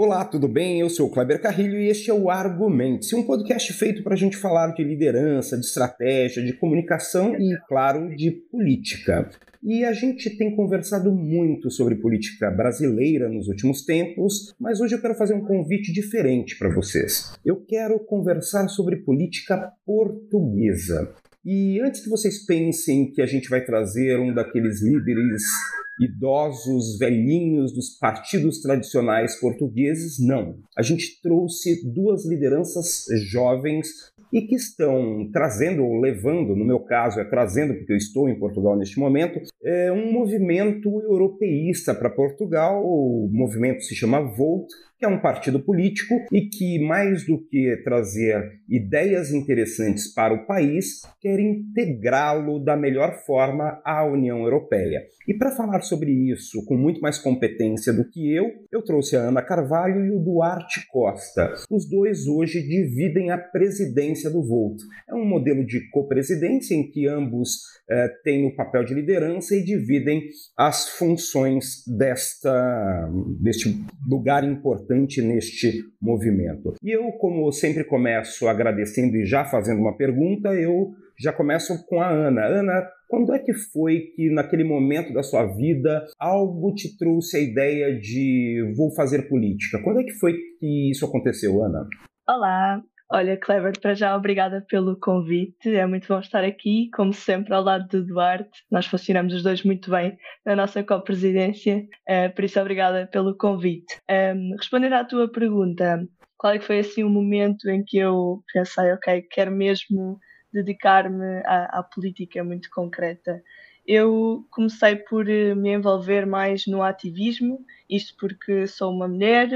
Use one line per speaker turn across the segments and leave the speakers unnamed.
Olá, tudo bem? Eu sou o Kleber Carrilho e este é o Argumente, um podcast feito para a gente falar de liderança, de estratégia, de comunicação e, claro, de política. E a gente tem conversado muito sobre política brasileira nos últimos tempos, mas hoje eu quero fazer um convite diferente para vocês. Eu quero conversar sobre política portuguesa. E antes que vocês pensem que a gente vai trazer um daqueles líderes idosos, velhinhos dos partidos tradicionais portugueses, não. A gente trouxe duas lideranças jovens e que estão trazendo ou levando, no meu caso é trazendo, porque eu estou em Portugal neste momento, é um movimento europeísta para Portugal. O movimento se chama Volt, que é um partido político e que, mais do que trazer ideias interessantes para o país, quer integrá-lo da melhor forma à União Europeia. E para falar sobre isso com muito mais competência do que eu, eu trouxe a Ana Carvalho e o Duarte Costa. Os dois hoje dividem a presidência do Volt. É um modelo de copresidência em que ambos eh, têm o papel de liderança e dividem as funções desta, deste lugar importante importante neste movimento. E eu, como sempre começo agradecendo e já fazendo uma pergunta, eu já começo com a Ana. Ana, quando é que foi que, naquele momento da sua vida, algo te trouxe a ideia de vou fazer política? Quando é que foi que isso aconteceu, Ana?
Olá, Olha, Clever, para já obrigada pelo convite. É muito bom estar aqui, como sempre, ao lado do Duarte. Nós funcionamos os dois muito bem na nossa copresidência, uh, por isso obrigada pelo convite. Um, ehm, respondendo à tua pergunta, qual é que foi assim o momento em que eu pensei, ok, quero mesmo dedicar-me à, à política muito concreta? Eu comecei por eh, me envolver mais no ativismo, isto porque sou uma mulher,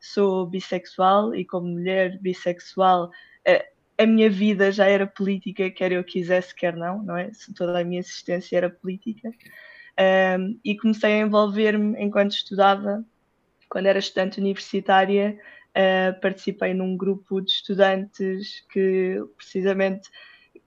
sou bissexual e, como mulher bissexual, eh, a minha vida já era política, quer eu quisesse, quer não, não é? Toda a minha existência era política. Um, e comecei a envolver-me enquanto estudava, quando era estudante universitária, uh, participei num grupo de estudantes que precisamente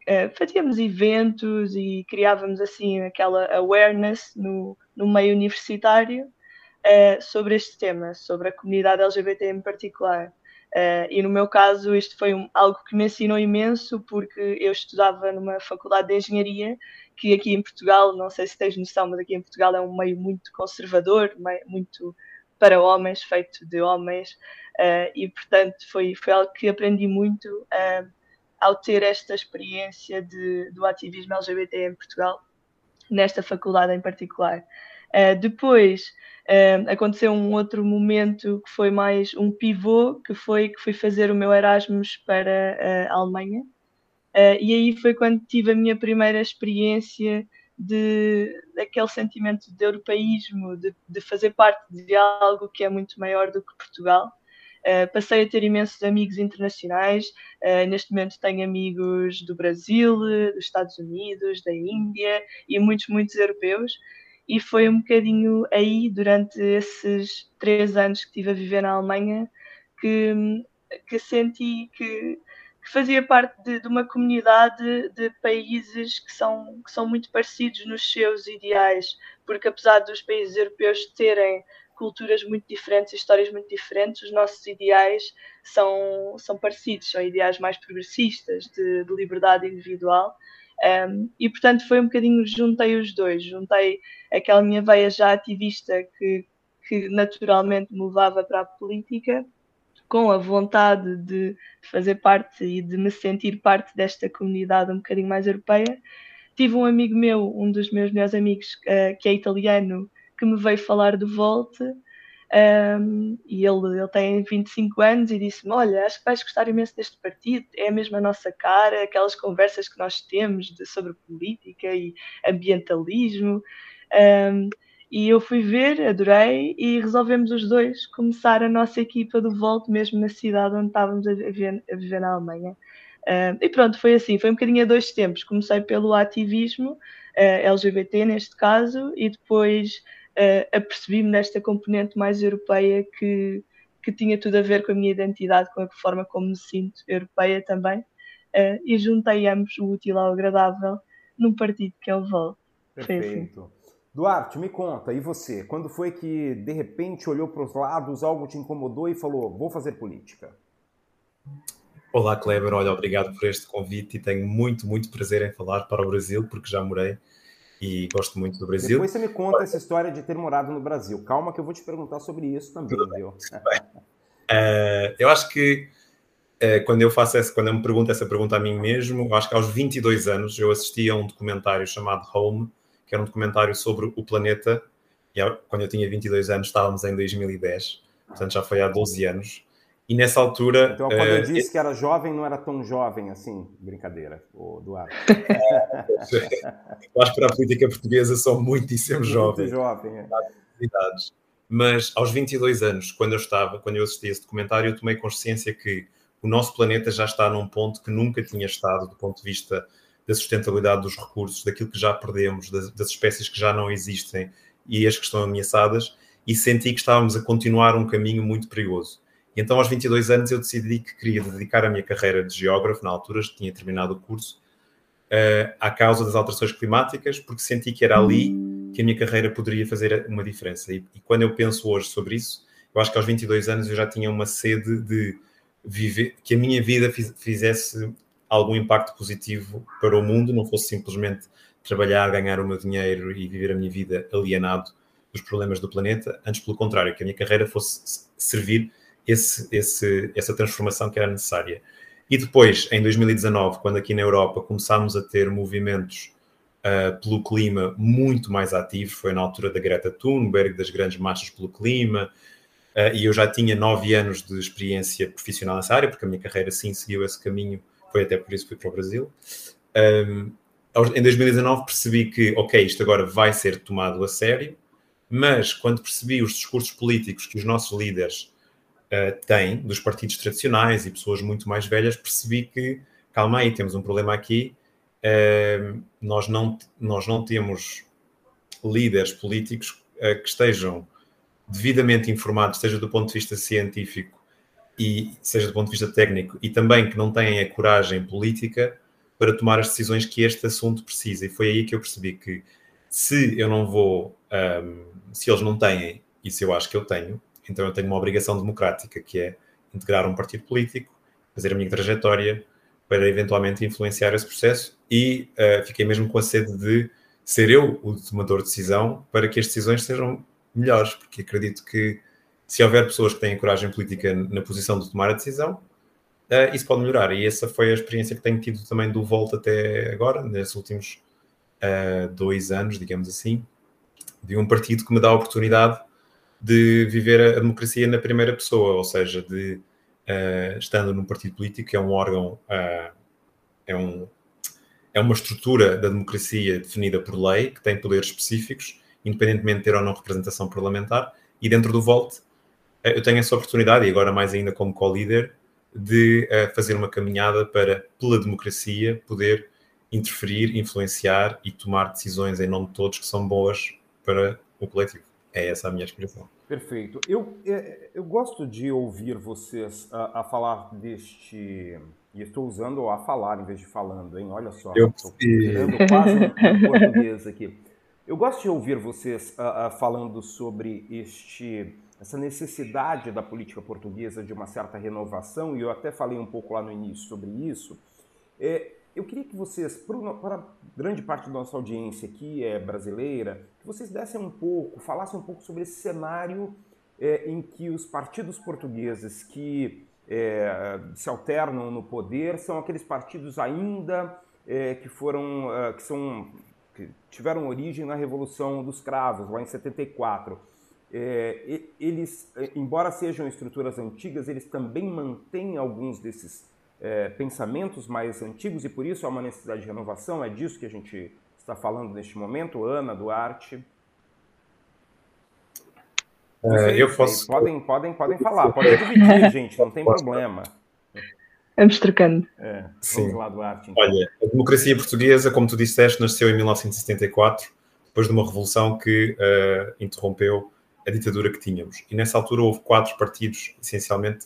uh, fazíamos eventos e criávamos assim aquela awareness no, no meio universitário uh, sobre este tema, sobre a comunidade LGBT em particular. Uh, e no meu caso, isto foi um, algo que me ensinou imenso, porque eu estudava numa faculdade de engenharia, que aqui em Portugal, não sei se tens noção, mas aqui em Portugal é um meio muito conservador, meio, muito para homens, feito de homens, uh, e portanto foi, foi algo que aprendi muito. Uh, ao ter esta experiência de, do ativismo LGBT em Portugal, nesta faculdade em particular. Uh, depois uh, aconteceu um outro momento que foi mais um pivô, que foi que fui fazer o meu Erasmus para uh, a Alemanha. e aí foi quando tive a minha primeira experiência de daquele sentimento de europeísmo, de, de fazer parte de algo que é muito maior do que Portugal. Uh, passei a ter imensos amigos internacionais. Uh, neste momento tenho amigos do Brasil, dos Estados Unidos, da Índia e muitos, muitos europeus. E foi um bocadinho aí, durante esses três anos que estive a viver na Alemanha, que, que senti que, que fazia parte de, de, uma comunidade de países que são, que são muito parecidos nos seus ideais, porque apesar dos países europeus terem culturas muito diferentes, histórias muito diferentes, os nossos ideais são, são parecidos, são ideais mais progressistas, de, de liberdade individual. Um, e portanto foi um bocadinho, juntei os dois, juntei aquela minha veia já ativista que, que naturalmente me levava para a política, com a vontade de fazer parte e de me sentir parte desta comunidade um bocadinho mais europeia. Tive um amigo meu, um dos meus melhores amigos, uh, que é italiano, que me veio falar de volta. Um, e ele, ele tem 25 anos e disse-me: Olha, acho que vais gostar imenso deste partido, é mesmo a nossa cara, aquelas conversas que nós temos de, sobre política e ambientalismo. Um, e eu fui ver, adorei, e resolvemos os dois começar a nossa equipa do Volto, mesmo na cidade onde estávamos a viver, a viver na Alemanha. E pronto, foi assim, foi um bocadinho a dois tempos. Comecei pelo ativismo, uh, LGBT neste caso, e depois uh, apercebi-me nesta componente mais europeia que, que tinha tudo a ver com a minha identidade, com a forma como me sinto europeia também, uh, e juntei ambos o útil ao agradável num partido que é o VOL.
Perfeito. Duarte, me conta, e você? Quando foi que de repente olhou para os lados, algo te incomodou e falou: vou fazer política?
Olá, Kleber. Olha, obrigado por este convite e tenho muito, muito prazer em falar para o Brasil, porque já morei e gosto muito do Brasil.
Depois você me conta essa história de ter morado no Brasil. Calma que eu vou te perguntar sobre isso também, viu? uh,
eu acho que uh, quando eu faço essa, quando eu me pergunto essa pergunta a mim mesmo, eu acho que aos 22 anos eu assisti a um documentário chamado Home, que era um documentário sobre o planeta. E quando eu tinha 22 anos estávamos em 2010, portanto já foi há 12 anos. E nessa altura.
Então, quando eu eh, disse que era jovem, não era tão jovem assim, brincadeira, o
acho que para a política portuguesa são muitíssimo jovens.
Muito jovem, é.
Mas aos 22 anos, quando eu estava, quando eu assisti esse documentário, eu tomei consciência que o nosso planeta já está num ponto que nunca tinha estado do ponto de vista da sustentabilidade dos recursos, daquilo que já perdemos, das, das espécies que já não existem e as que estão ameaçadas, e senti que estávamos a continuar um caminho muito perigoso. E então, aos 22 anos, eu decidi que queria dedicar a minha carreira de geógrafo, na altura tinha terminado o curso, uh, à causa das alterações climáticas, porque senti que era ali que a minha carreira poderia fazer uma diferença. E, e, quando eu penso hoje sobre isso, eu acho que aos 22 anos eu já tinha uma sede de viver, que a minha vida fiz, fizesse algum impacto positivo para o mundo, não fosse simplesmente trabalhar, ganhar o meu dinheiro e viver a minha vida alienado dos problemas do planeta, antes pelo contrário, que a minha carreira fosse servir esse, esse, essa transformação que era necessária. E depois, em 2019, quando aqui na Europa começámos a ter movimentos uh, pelo clima muito mais ativos, foi na altura da Greta Thunberg, das grandes marchas pelo clima, uh, e eu já tinha nove anos de experiência profissional nessa área, porque a minha carreira sim seguiu esse caminho, foi até por isso que fui para o Brasil. Um, em 2019 percebi que, ok, isto agora vai ser tomado a sério, mas quando percebi os discursos políticos que os nossos líderes uh, tem dos partidos tradicionais e pessoas muito mais velhas, percebi que, calma aí, temos um problema aqui, uh, nós, não, nós não temos líderes políticos uh, que estejam devidamente informados, seja do ponto de vista científico e seja do ponto de vista técnico, e também que não têm a coragem política para tomar as decisões que este assunto precisa. E foi aí que eu percebi que se eu não vou, um, se eles não têm, isso eu acho que eu tenho, então eu tenho uma obrigação democrática, que é integrar um partido político, fazer a minha trajetória para eventualmente influenciar esse processo e uh, fiquei mesmo com a sede de ser eu o tomador de decisão para que as decisões sejam melhores, porque acredito que se houver pessoas que têm coragem política na posição de tomar a decisão, uh, isso pode melhorar. E essa foi a experiência que tenho tido também do Volta até agora, nesses últimos uh, dois anos, digamos assim, de um partido que me dá a oportunidade de viver a democracia na primeira pessoa, ou seja, de uh, estando num partido político, que é um órgão, uh, é, um, é uma estrutura da democracia definida por lei, que tem poderes específicos, independentemente de ter ou não representação parlamentar, e dentro do Volt uh, eu tenho essa oportunidade, e agora mais ainda como co-líder, de fazer uma caminhada para, pela democracia, poder interferir, influenciar e tomar decisões em nome de todos que são boas para o coletivo. É essa a minha explicação.
Perfeito. Eu, é, eu gosto de ouvir vocês a, a falar deste. E estou usando a falar em vez de falando, hein? Olha só.
Eu
estou quase um português aqui. Eu gosto de ouvir vocês a, a, falando sobre este, essa necessidade da política portuguesa de uma certa renovação, e eu até falei um pouco lá no início sobre isso. É, eu queria que vocês, para grande parte da nossa audiência aqui é brasileira, que vocês dessem um pouco, falassem um pouco sobre esse cenário é, em que os partidos portugueses que é, se alternam no poder são aqueles partidos ainda é, que foram, é, que são, que tiveram origem na Revolução dos Cravos, lá em 74. É, eles, é, embora sejam estruturas antigas, eles também mantêm alguns desses é, pensamentos mais antigos e por isso há uma necessidade de renovação. É disso que a gente está falando neste momento, Ana, Duarte.
É, eu posso...
Podem, podem, podem falar, podem dividir, gente, não tem problema.
Vamos trocando.
É, Sim. Lá, Duarte, então. Olha, a democracia portuguesa, como tu disseste, nasceu em 1974, depois de uma revolução que uh, interrompeu a ditadura que tínhamos. E nessa altura houve quatro partidos, essencialmente,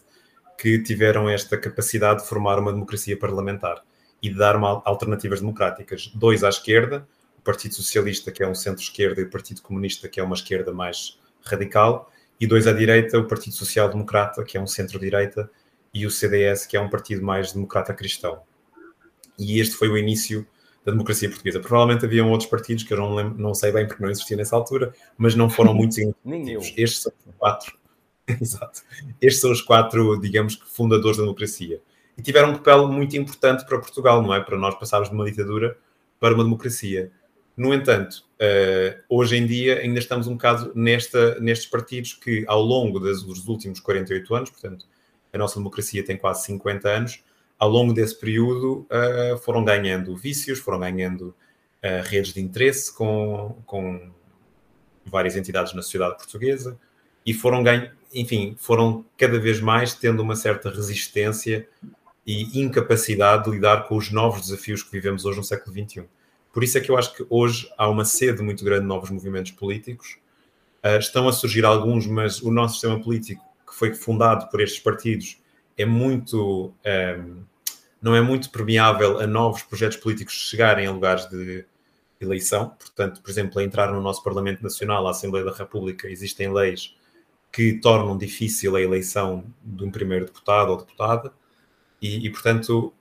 que tiveram esta capacidade de formar uma democracia parlamentar e de dar uma, alternativas democráticas. Dois à esquerda, o Partido Socialista, que é um centro-esquerda, e o Partido Comunista, que é uma esquerda mais radical, e dois à direita, o Partido Social Democrata, que é um centro-direita, e o CDS, que é um partido mais democrata-cristão. E este foi o início da democracia portuguesa. Provavelmente haviam outros partidos que eu não, lembro, não sei bem porque não existia nessa altura, mas não foram muito significativos. Estes são quatro. Exato. Estes são os quatro, digamos que, fundadores da democracia. E tiveram um papel muito importante para Portugal, não é? Para nós passarmos de uma ditadura para uma democracia. No entanto, uh, hoje em dia ainda estamos um bocado nesta, nestes partidos que, ao longo das, dos últimos 48 anos, portanto, a nossa democracia tem quase 50 anos, ao longo desse período uh, foram ganhando vícios, foram ganhando uh, redes de interesse com, com várias entidades na sociedade portuguesa e foram ganhando, enfim, foram cada vez mais tendo uma certa resistência e incapacidade de lidar com os novos desafios que vivemos hoje no século XXI. Por isso é que eu acho que hoje há uma sede muito grande de novos movimentos políticos. Uh, estão a surgir alguns, mas o nosso sistema político, que foi fundado por estes partidos, é muito. Um, não é muito permeável a novos projetos políticos chegarem a lugares de eleição. Portanto, por exemplo, a entrar no nosso Parlamento Nacional, a Assembleia da República, existem leis que tornam difícil a eleição de um primeiro deputado ou deputada. E, e, portanto,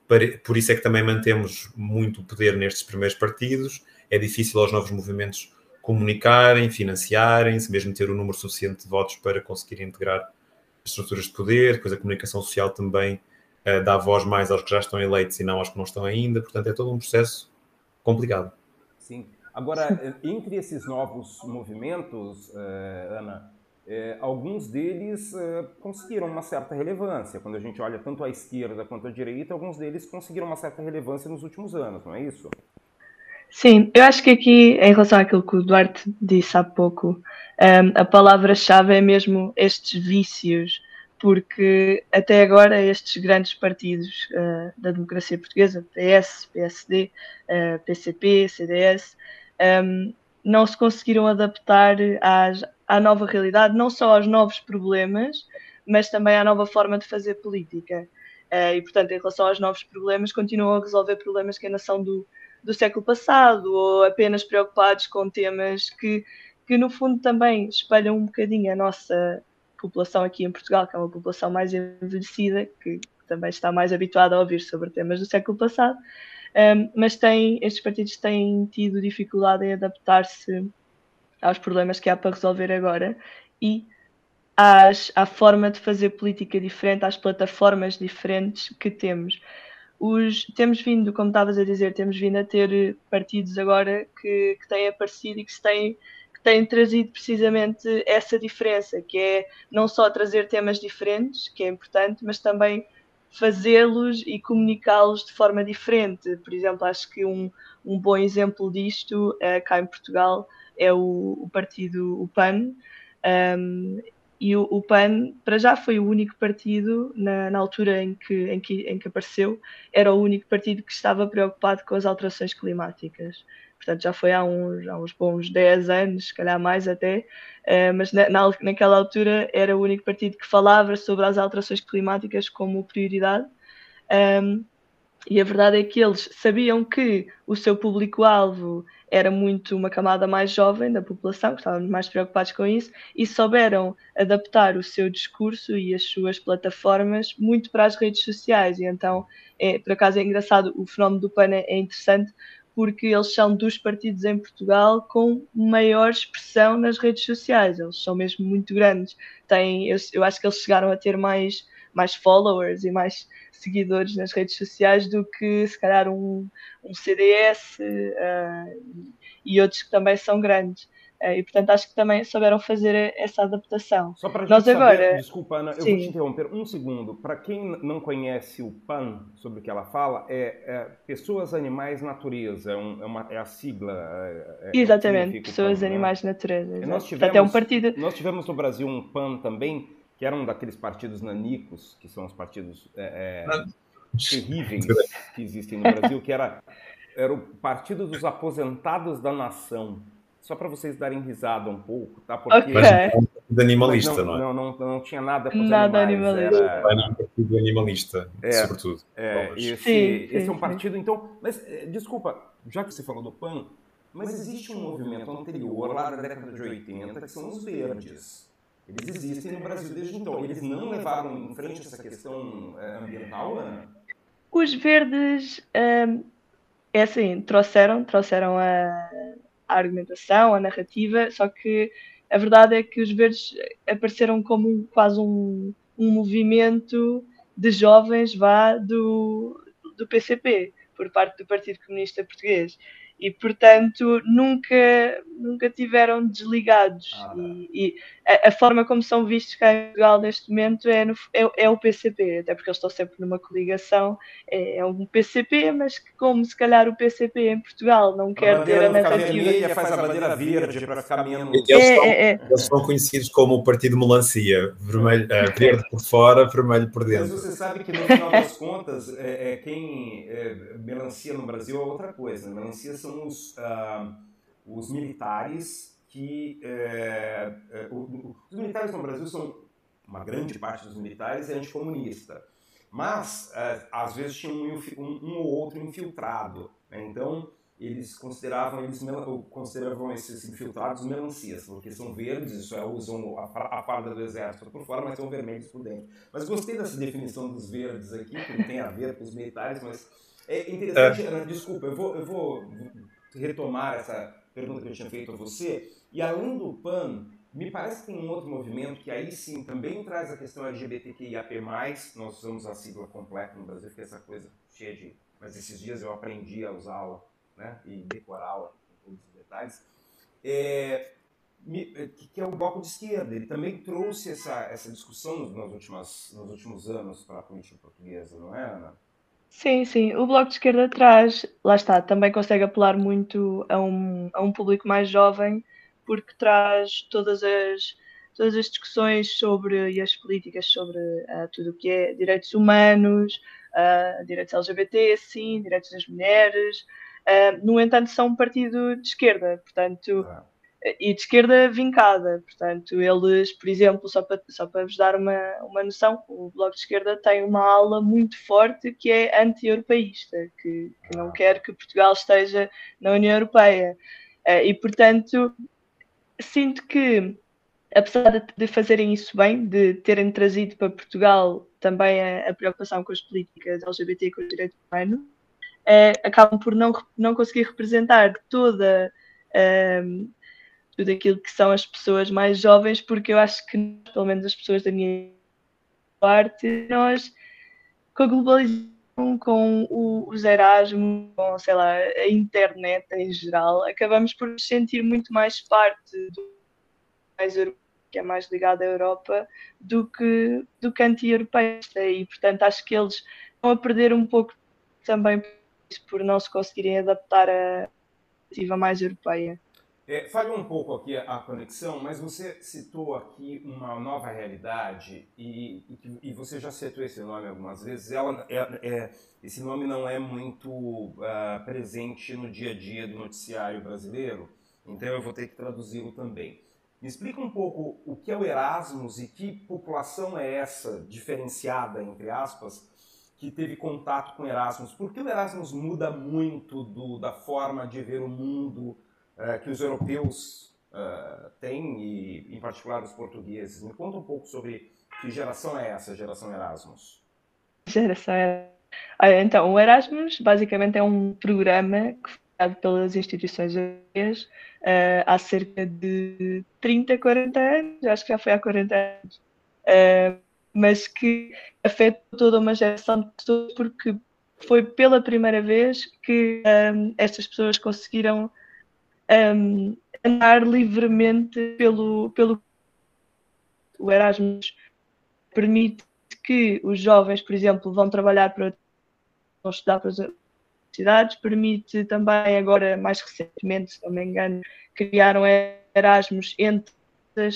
por isso é que também mantemos muito poder nestes primeiros partidos. É difícil aos novos movimentos comunicarem, financiarem-se, mesmo ter o número suficiente de votos para conseguir integrar estruturas de poder, depois a comunicação social também uh, dá voz mais aos que já estão eleitos e não aos que não estão ainda, portanto é todo um processo complicado.
Sim. Agora, entre esses novos movimentos, uh, Ana, uh, alguns deles conseguiram uma certa relevância. Quando a gente olha tanto à esquerda quanto à direita, alguns deles conseguiram uma certa relevância nos últimos anos, não é isso?
Sim, eu acho que aqui, em relação àquilo que o Duarte disse há pouco, um, a palavra-chave é mesmo estes vícios, porque até agora estes grandes partidos uh, da democracia portuguesa, PS, PSD, uh, PCP, CDS, um, não se conseguiram adaptar às, à nova realidade, não só aos novos problemas, mas também à nova forma de fazer política. Uh, e, portanto, em relação aos novos problemas, continuam a resolver problemas que ainda são do, do século passado, ou apenas preocupados com temas que que no fundo também espelham um bocadinho a nossa população aqui em Portugal, que é uma população mais envelhecida, que também está mais habituada a ouvir sobre temas do século passado, um, mas tem, estes partidos têm tido dificuldade em adaptar-se aos problemas que há para resolver agora e às, à forma de fazer política diferente, às plataformas diferentes que temos. Os, temos vindo, como estavas a dizer, temos vindo a ter partidos agora que, que têm aparecido e que se têm trazido precisamente essa diferença, que é não só trazer temas diferentes, que é importante, mas também fazê-los e comunicá-los de forma diferente. Por exemplo, acho que um, um bom exemplo disto uh, cá em Portugal é o, o partido o PAN. Um, e o, o, PAN, para já, foi o único partido, na, na altura em que, em, que, em que apareceu, era o único partido que estava preocupado com as alterações climáticas portanto já foi há uns, há uns bons 10 anos, se calhar mais até, uh, mas na, na, naquela altura era o único partido que falava sobre as alterações climáticas como prioridade. Um, e a verdade é que eles sabiam que o seu público-alvo era muito uma camada mais jovem da população, que estavam mais preocupados com isso, e souberam adaptar o seu discurso e as suas plataformas muito para as redes sociais. E então, é, por acaso é engraçado, o fenómeno do PAN é interessante, porque eles são dos partidos em Portugal com maior expressão nas redes sociais. Eles são mesmo muito grandes. Têm, eu, eu acho que eles chegaram a ter mais, mais followers e mais seguidores nas redes sociais do que se calhar um, um CDS uh, e outros que também são grandes. É, e portanto acho que também souberam fazer essa adaptação.
Só para a gente Nós saber, agora... desculpa Ana, eu Sim. vou te interromper um segundo. Para quem não conhece o PAN, sobre o que ela fala, é, é Pessoas, Animais, Natureza, é, um, é, uma, é a sigla. É,
é Exatamente, Pessoas, PAN, né? Animais, né? Natureza.
Nós tivemos, é um partido... nós tivemos no Brasil um PAN também, que era um daqueles partidos nanicos, que são os partidos terríveis que existem no Brasil, que era, era o Partido dos Aposentados da Nação só para vocês darem risada um pouco, tá?
Porque okay.
de animalista, não,
não, é? Não, não, não, tinha nada para
Nada animais, animalista.
Era... partido animalista, é, sobretudo.
É, esse, sim, esse sim, é um partido, sim. então... Mas, eh, desculpa, já que você falou do PAN, Mas existe um movimento anterior, lá da década de 80, que são os verdes. Eles existem no Brasil desde então. Eles não levaram em frente essa questão é, ambiental, Ana?
Os verdes, hum, é assim, trouxeram, trouxeram a, a argumentação, a narrativa, só que a verdade é que os verdes apareceram como quase um, um movimento de jovens vá do, do PCP, por parte do Partido Comunista Português e portanto nunca nunca tiveram desligados ah, e, e a, a, forma como são vistos cá em Portugal neste momento é, no, é, é, o PCP até porque eles estão sempre numa coligação. É, é, um PCP mas que como se calhar o PCP em Portugal não a quer ter a narrativa
faz a bandeira verde para ficar menos
eles, é, são, é, é. eles são conhecidos como o Partido Melancia vermelho, uh, verde por fora vermelho por dentro.
mas você sabe que no final das contas é, quem melancia no Brasil é outra coisa. Melancia são são os, uh, os militares que. É, é, o, os militares no Brasil são. Uma grande parte dos militares é anticomunista. Mas, é, às vezes, tinha um, um, um, ou outro infiltrado. Né? Então, eles consideravam, eles consideravam esses infiltrados melancias, porque são verdes, isso é, usam a, a farda do exército por fora, mas são vermelhos por dentro. Mas gostei dessa definição dos verdes aqui, que não tem a ver com os militares, mas é interessante, é. desculpa, eu vou, eu vou retomar essa pergunta que eu tinha feito a você. E além do PAN, me parece que tem um outro movimento que aí sim também traz a questão LGBTQIAP+, nós usamos a sigla completa no Brasil, que é essa coisa cheia de... Mas esses dias eu aprendi a usá-la né, e decorá-la com todos os detalhes. É, que é o bloco de esquerda. Ele também trouxe essa, essa discussão nos, últimas, nos últimos anos para a política portuguesa, não é, Ana?
Sim, sim. O Bloco de Esquerda traz, lá está, também consegue apelar muito a um, a um público mais jovem, porque traz todas as, todas as discussões sobre e as políticas sobre uh, tudo o que é direitos humanos, uh, direitos LGBT, sim, direitos das mulheres. Uh, no entanto, são um partido de esquerda, portanto. Ah e de esquerda vincada. Portanto, eles, por exemplo, só para, só para vos dar uma, uma noção, o Bloco de Esquerda tem uma ala muito forte que é anti-europeísta, que, que não quer que Portugal esteja na União Europeia. Eh, e, portanto, sinto que, apesar de fazerem isso bem, de terem trazido para Portugal também a, a preocupação com as políticas LGBT e com os direitos humanos, é, acabam por não, não conseguir representar toda. Um, eh, tudo aquilo que são as pessoas mais jovens, porque eu acho que, pelo menos as pessoas da minha parte, nós, com a globalização, com o, os Erasmus, com, sei lá, a internet em geral, acabamos por nos sentir muito mais parte do mais que é mais ligado à Europa, do que, do que anti-europeísta. E, portanto, acho que eles vão a perder um pouco também por não se conseguirem adaptar à perspectiva mais europeia.
É, falhou um pouco aqui a, conexão, mas você citou aqui uma nova realidade e, e, e você já citou esse nome algumas vezes. Ela, é, é, esse nome não é muito uh, presente no dia a dia do noticiário brasileiro, então eu vou ter que traduzi-lo também. Me explica um pouco o que é o Erasmus e que população é essa, diferenciada, entre aspas, que teve contato com Erasmus. Por que o Erasmus muda muito do, da forma de ver o mundo? Uh, que os europeus uh, têm, e em particular os portugueses. Me conta um pouco sobre que geração é essa, geração Erasmus.
Geração Erasmus. Então, o Erasmus basicamente é um programa que foi criado pelas instituições europeias uh, há cerca de 30, 40 anos, acho que já foi há 40 anos, uh, mas que afetou toda uma geração de pessoas porque foi pela primeira vez que um, estas pessoas conseguiram um, andar livremente pelo, pelo. O Erasmus permite que os jovens, por exemplo, vão trabalhar para vão estudar para as universidades, permite também agora, mais recentemente, se não me engano, criaram Erasmus entre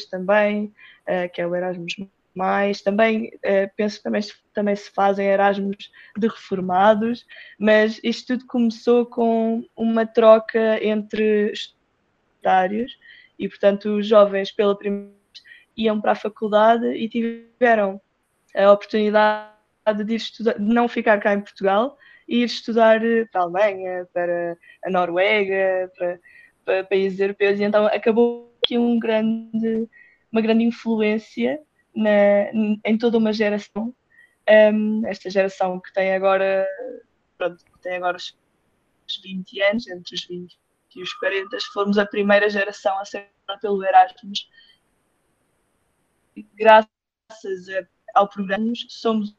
também, uh, que é o Erasmus mais. Também uh, penso que também, também se fazem Erasmus de reformados, mas isto tudo começou com uma troca entre estudários e, portanto, os jovens pela primeira vez iam para a faculdade e tiveram a oportunidade de, estudar, de não ficar cá em Portugal e ir estudar para a Alemanha, para a Noruega, para, países europeus, e então acabou aqui um grande, uma grande influência na, em toda uma geração. Um, esta geração que tem agora, pronto, tem agora os 20 anos, entre os 20 e os 40, fomos a primeira geração a ser pelo Erasmus. Graças ao programa, somos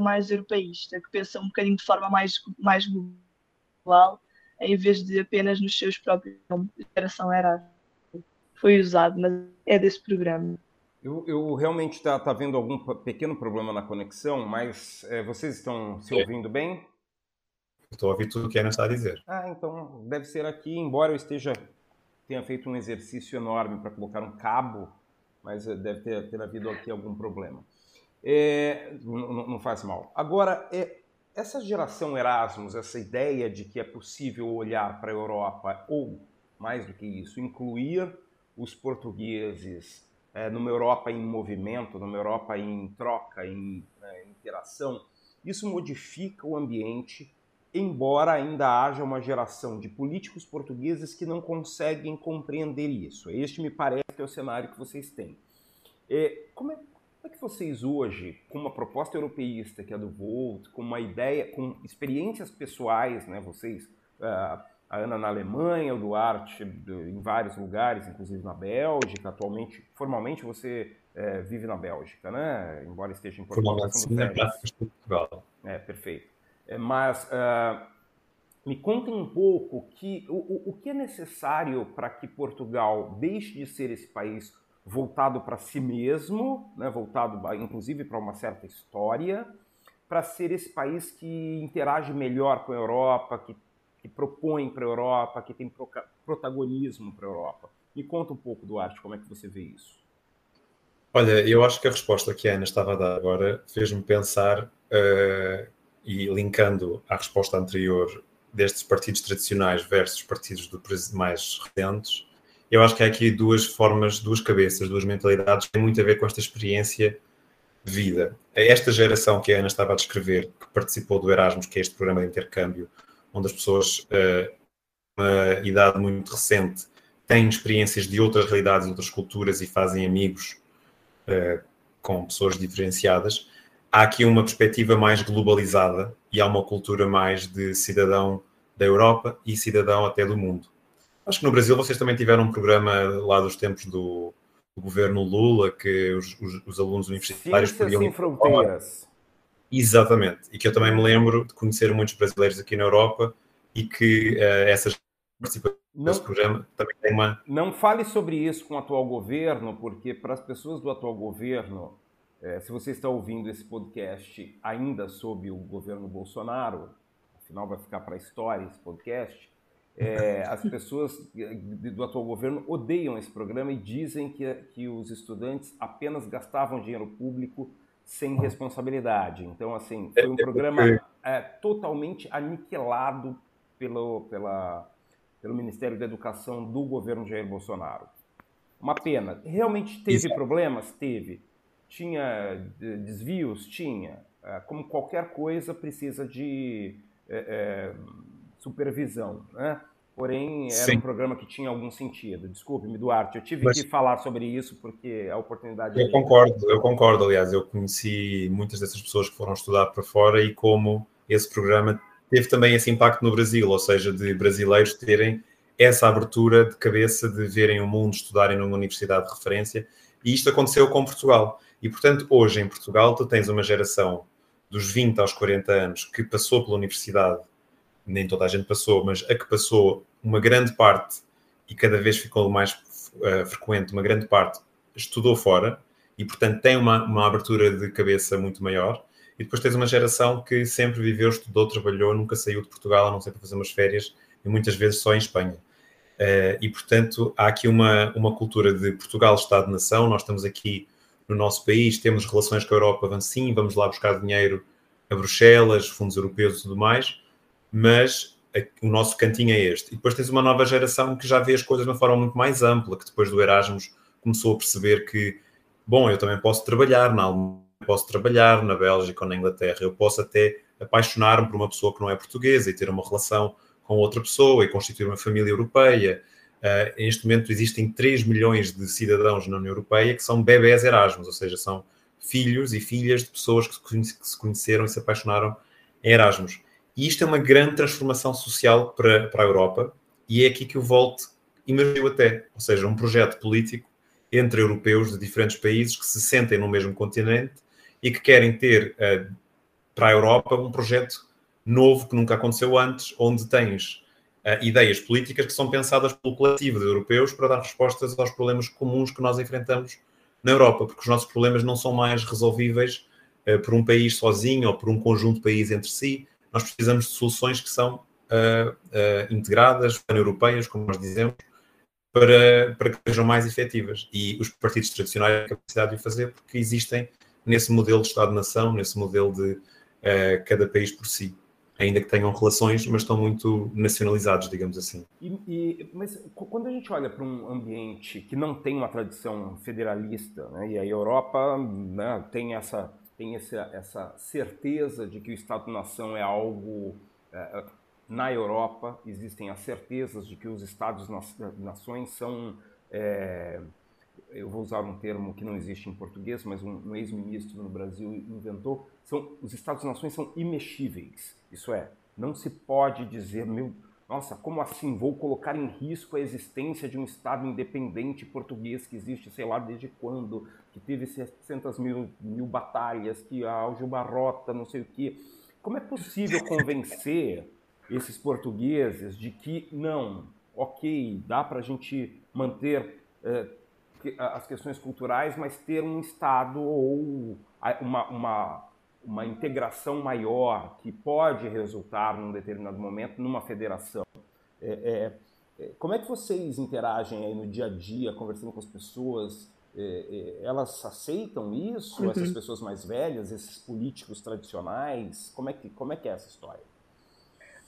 mais europeísta, que pensa um bocadinho de forma mais, mais global, em vez de apenas nos seus próprios. Geração Erasmus foi usado, mas é desse programa.
Eu, eu realmente está tá vendo algum pequeno problema na conexão, mas é, vocês estão se ouvindo bem?
Estou ouvir tudo o que a Ana está a dizer.
Ah, então deve ser aqui, embora eu esteja tenha feito um exercício enorme para colocar um cabo, mas eh, deve ter, ter havido aqui algum problema. É, não, não, faz mal. Agora, é, essa geração Erasmus, essa ideia de que é possível olhar para a Europa, ou mais do que isso, incluir os portugueses é, numa Europa em movimento, numa Europa em troca, em, é, interação, isso modifica o ambiente embora ainda haja uma geração de políticos portugueses que não conseguem compreender isso. Este me parece que é o cenário que vocês têm. É, como, é, como, é, que vocês hoje, com uma proposta europeísta que é do Volt, com uma ideia, com experiências pessoais, né, vocês, a Ana na Alemanha, o Duarte em vários lugares, inclusive na Bélgica, atualmente, formalmente você é, vive na Bélgica, né? Embora esteja em Portugal. Na prática, Portugal. É, perfeito. É, mas uh, me contem um pouco que, o, o que é necessário para que Portugal deixe de ser esse país voltado para si mesmo, né, voltado inclusive para uma certa história, para ser esse país que interage melhor com a Europa, que, que propõe para a Europa, que tem pro, protagonismo para a Europa. Me conta um pouco, Duarte, como é que você vê isso?
Olha, eu acho que a resposta que a Ana estava a dar agora fez-me pensar uh, e linkando à resposta anterior destes partidos tradicionais versus partidos do, mais recentes, eu acho que há aqui duas formas, duas cabeças, duas mentalidades que têm muito a ver com esta experiência de vida. Esta geração que a Ana estava a descrever, que participou do Erasmus, que é este programa de intercâmbio, onde as pessoas, uh, uma idade muito recente, têm experiências de outras realidades, outras culturas e fazem amigos uh, com pessoas diferenciadas há aqui uma perspectiva mais globalizada e há uma cultura mais de cidadão da Europa e cidadão até do mundo. Acho que no Brasil vocês também tiveram um programa lá dos tempos do, do governo Lula, que os, os, os alunos universitários
Ciências podiam... sem fronteiras.
Exatamente. E que eu também me lembro de conhecer muitos brasileiros aqui na Europa e que uh, essas participações nesse programa também tem uma...
Não fale sobre isso com o atual governo, porque para as pessoas do atual governo é, se você está ouvindo esse podcast ainda sob o governo Bolsonaro, afinal vai ficar para a história esse podcast, é, as pessoas do atual governo odeiam esse programa e dizem que, que os estudantes apenas gastavam dinheiro público sem responsabilidade. Então, assim, foi um programa é, totalmente aniquilado pelo, pela, pelo Ministério da Educação do governo Jair Bolsonaro. Uma pena. Realmente teve problemas? Teve tinha desvios? Tinha. É, como qualquer coisa, precisa de é, é, supervisão, né? Porém, era Sim. um programa que tinha algum sentido. Desculpe-me, Duarte, eu tive Mas... que falar sobre isso porque a oportunidade...
Eu concordo, eu concordo, aliás, eu conheci muitas dessas pessoas que foram estudar para fora e como esse programa teve também esse impacto no Brasil, ou seja, de brasileiros terem essa abertura de cabeça de verem o mundo, estudarem numa universidade de referência, e isto aconteceu com Portugal. E, portanto, hoje em Portugal, tu tens uma geração dos 20 aos 40 anos que passou pela universidade, nem toda a gente passou, mas a que passou uma grande parte e cada vez ficou mais uh, frequente, uma grande parte estudou fora e, portanto, tem uma, uma abertura de cabeça muito maior. E depois tens uma geração que sempre viveu, estudou, trabalhou, nunca saiu de Portugal, a não ser para fazer umas férias e muitas vezes só em Espanha. Uh, e, portanto, há aqui uma, uma cultura de Portugal, Estado-nação. Nós estamos aqui no nosso país, temos relações com a Europa, vamos sim, vamos lá buscar dinheiro a Bruxelas, fundos europeus e tudo mais, mas o nosso cantinho é este. E depois tens uma nova geração que já vê as coisas de uma forma muito mais ampla, que depois do Erasmus começou a perceber que, bom, eu também posso trabalhar na Alemanha, posso trabalhar na Bélgica ou na Inglaterra, eu posso até apaixonar-me por uma pessoa que não é portuguesa e ter uma relação com outra pessoa e constituir uma família europeia. Uh, neste momento existem 3 milhões de cidadãos na União Europeia que são bebés Erasmus, ou seja, são filhos e filhas de pessoas que se conheceram e se apaixonaram em Erasmus. E isto é uma grande transformação social para, para a Europa e é aqui que o Volt emergiu até, ou seja, um projeto político entre europeus de diferentes países que se sentem no mesmo continente e que querem ter uh, para a Europa um projeto novo que nunca aconteceu antes, onde tens uh, ideias políticas que são pensadas pelo coletivo de europeus para dar respostas aos problemas comuns que nós enfrentamos na Europa, porque os nossos problemas não são mais resolvíveis uh, por um país sozinho ou por um conjunto de países entre si. Nós precisamos de soluções que são uh, uh, integradas, pan-europeias, como nós dizemos, para, para que sejam mais efetivas. E os partidos tradicionais têm capacidade de o fazer porque existem nesse modelo de Estado-nação, nesse modelo de cada país por si ainda que tenham relações, mas estão muito nacionalizados, digamos assim.
E, e, mas quando a gente olha para um ambiente que não tem uma tradição federalista, né, e a Europa né, tem, essa, tem essa, essa certeza de que o Estado-nação é algo. É, na Europa existem as certezas de que os Estados-nações são. É, eu vou usar um termo que não existe em português, mas um, um ex-ministro no Brasil inventou, são, os Estados-nações são imexíveis. Isso é, não se pode dizer, meu, nossa, como assim vou colocar em risco a existência de um Estado independente português que existe, sei lá, desde quando, que teve 700 mil, mil batalhas, que a Aljubarrota, não sei o quê. Como é possível convencer esses portugueses de que, não, ok, dá para a gente manter... Eh, as questões culturais, mas ter um Estado ou uma, uma, uma integração maior que pode resultar, num determinado momento, numa federação. É, é, é como é que vocês interagem aí no dia a dia, conversando com as pessoas? É, é, elas aceitam isso? Uhum. Essas pessoas mais velhas, esses políticos tradicionais? Como é que, como é, que é essa história?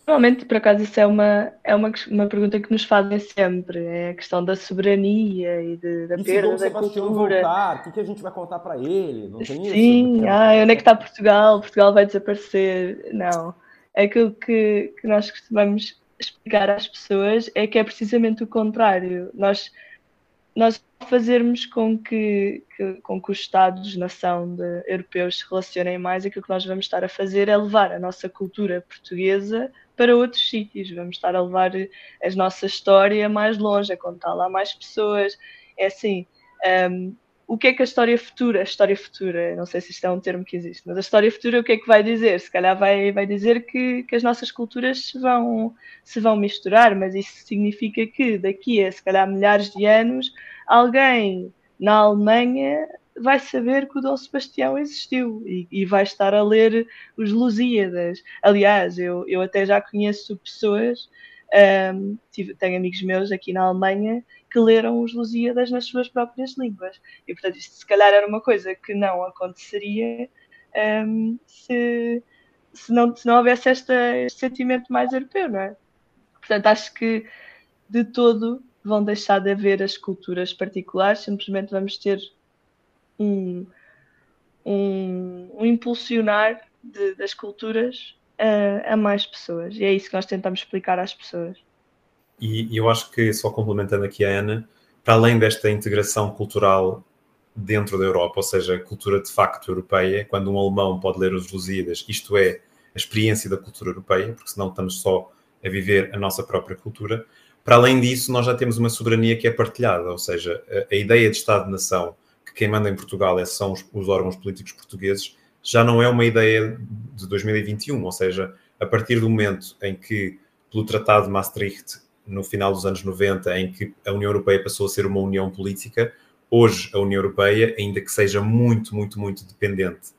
Normalmente, por acaso, isso é uma, é uma, uma pergunta que nos fazem sempre. É a questão da soberania e de, da e perda da Sebastião cultura.
voltar, o que, que a gente vai contar para ele? Não
tem Sim, isso? ah, onde é que está Portugal? Portugal vai desaparecer. Não. Aquilo que, que nós costumamos explicar às pessoas é que é precisamente o contrário. Nós, nós fazermos com que, que, com que os Estados-nação europeus se relacionem mais, aquilo que nós vamos estar a fazer é levar a nossa cultura portuguesa para outros sítios. Vamos estar a levar a nossa história mais longe, a contar lá mais pessoas. É assim, um, o que é que a história futura, a história futura, não sei se isto é um termo que existe, mas a história futura o que é que vai dizer? Se calhar vai, vai dizer que, que as nossas culturas se vão, se vão misturar, mas isso significa que daqui a se calhar milhares de anos alguém na Alemanha vai saber que o Dom Sebastião existiu e, e, vai estar a ler os Lusíadas. Aliás, eu, eu até já conheço pessoas, um, tive, tenho amigos meus aqui na Alemanha que leram os Lusíadas nas suas próprias línguas. E, portanto, isto se calhar era uma coisa que não aconteceria um, se, se, não, se não houvesse esta, este sentimento mais europeu, não é? Portanto, acho que de todo vão deixar de haver as culturas particulares, simplesmente vamos ter um, um, um impulsionar de, das culturas a, a, mais pessoas. E é isso que nós tentamos explicar às pessoas.
E, eu acho que, só complementando aqui a Ana, para além desta integração cultural dentro da Europa, ou seja, cultura de facto europeia, quando um alemão pode ler os Lusíadas, isto é a experiência da cultura europeia, porque senão estamos só a viver a nossa própria cultura. Para além disso, nós já temos uma soberania que é partilhada, ou seja, a, a ideia de Estado-nação quem manda em Portugal é, são os, os, órgãos políticos portugueses, já não é uma ideia de 2021, ou seja, a partir do momento em que, pelo Tratado de Maastricht, no final dos anos 90, em que a União Europeia passou a ser uma união política, hoje a União Europeia, ainda que seja muito, muito, muito dependente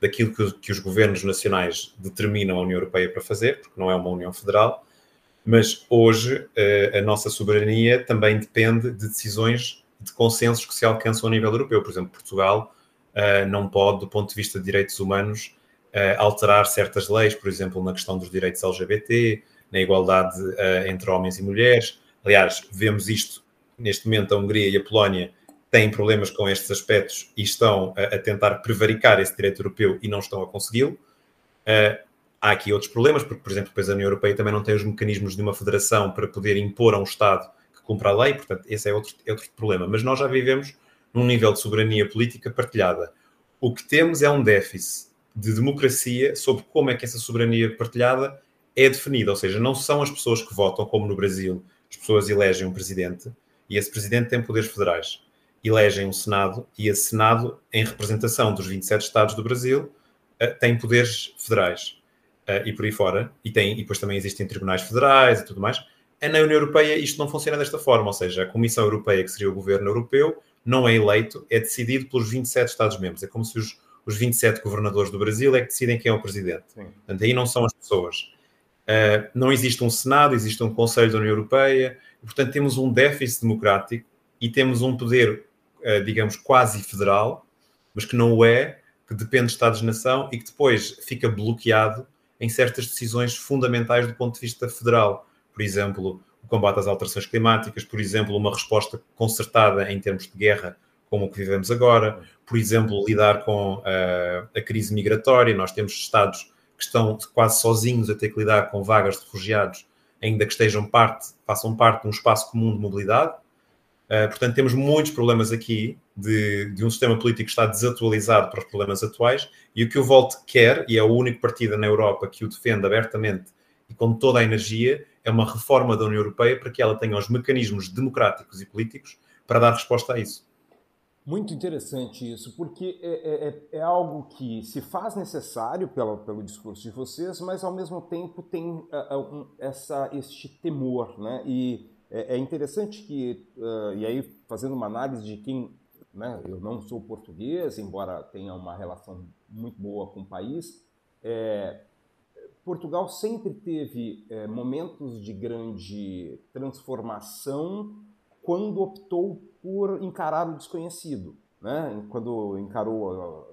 daquilo que, que os governos nacionais determinam a União Europeia para fazer, porque não é uma União Federal, mas hoje eh, a nossa soberania também depende de decisões de consensos que se alcançam a nível europeu. Por exemplo, Portugal uh, não pode, do ponto de vista de direitos humanos, uh, alterar certas leis, por exemplo, na questão dos direitos LGBT, na igualdade uh, entre homens e mulheres. Aliás, vemos isto neste momento, a Hungria e a Polónia têm problemas com estes aspectos e estão a, a tentar prevaricar esse direito europeu e não estão a consegui-lo. Há aqui outros problemas, porque, por exemplo, depois a União Europeia também não tem os mecanismos de uma federação para poder impor a um Estado que cumpra a lei, portanto, esse é outro, é outro problema. Mas nós já vivemos num nível de soberania política partilhada. O que temos é um déficit de democracia sobre como é que essa soberania partilhada é definida, ou seja, não são as pessoas que votam, como no Brasil, as pessoas elegem um presidente e esse presidente tem poderes federais. Elegem um Senado e esse Senado, em representação dos 27 Estados do Brasil, eh, tem poderes federais uh, e por aí fora, e, tem, e depois também existem tribunais federais e tudo mais. Na União Europeia isto não funciona desta forma, ou seja, a Comissão Europeia, que seria o governo europeu, não é eleito, é decidido pelos 27 Estados-membros. É como se os, os 27 governadores do Brasil é que decidem quem é o presidente. Sim. Portanto, aí não são as pessoas. Uh, não existe um Senado, existe um Conselho da União Europeia, e, portanto, temos um déficit democrático e temos um poder, uh, digamos, quase federal, mas que não o é, que depende de Estados-nação e que depois fica bloqueado em certas decisões fundamentais do ponto de vista federal. Por exemplo, o combate às alterações climáticas, por exemplo, uma resposta concertada em termos de guerra, como o que vivemos agora, por exemplo, lidar com uh, a crise migratória. Nós temos Estados que estão quase sozinhos a ter que lidar com vagas de refugiados, ainda que estejam parte, façam parte de um espaço comum de mobilidade. Uh, portanto, temos muitos problemas aqui de, de, um sistema político que está desatualizado para os problemas atuais e o que o Volt quer, e é o único partido na Europa que o defende abertamente e com toda a energia, é uma reforma da União Europeia para que ela tenha os mecanismos democráticos e políticos para dar resposta a isso.
Muito interessante isso, porque é, é, é, é algo que se faz necessário pelo, pelo discurso de vocês, mas ao mesmo tempo tem uh, um, essa, este temor, né? E é, é interessante que, uh, e aí fazendo uma análise de quem, né, eu não sou português, embora tenha uma relação muito boa com o país, é, Portugal sempre teve é, momentos de grande transformação quando optou por encarar o desconhecido, né? quando encarou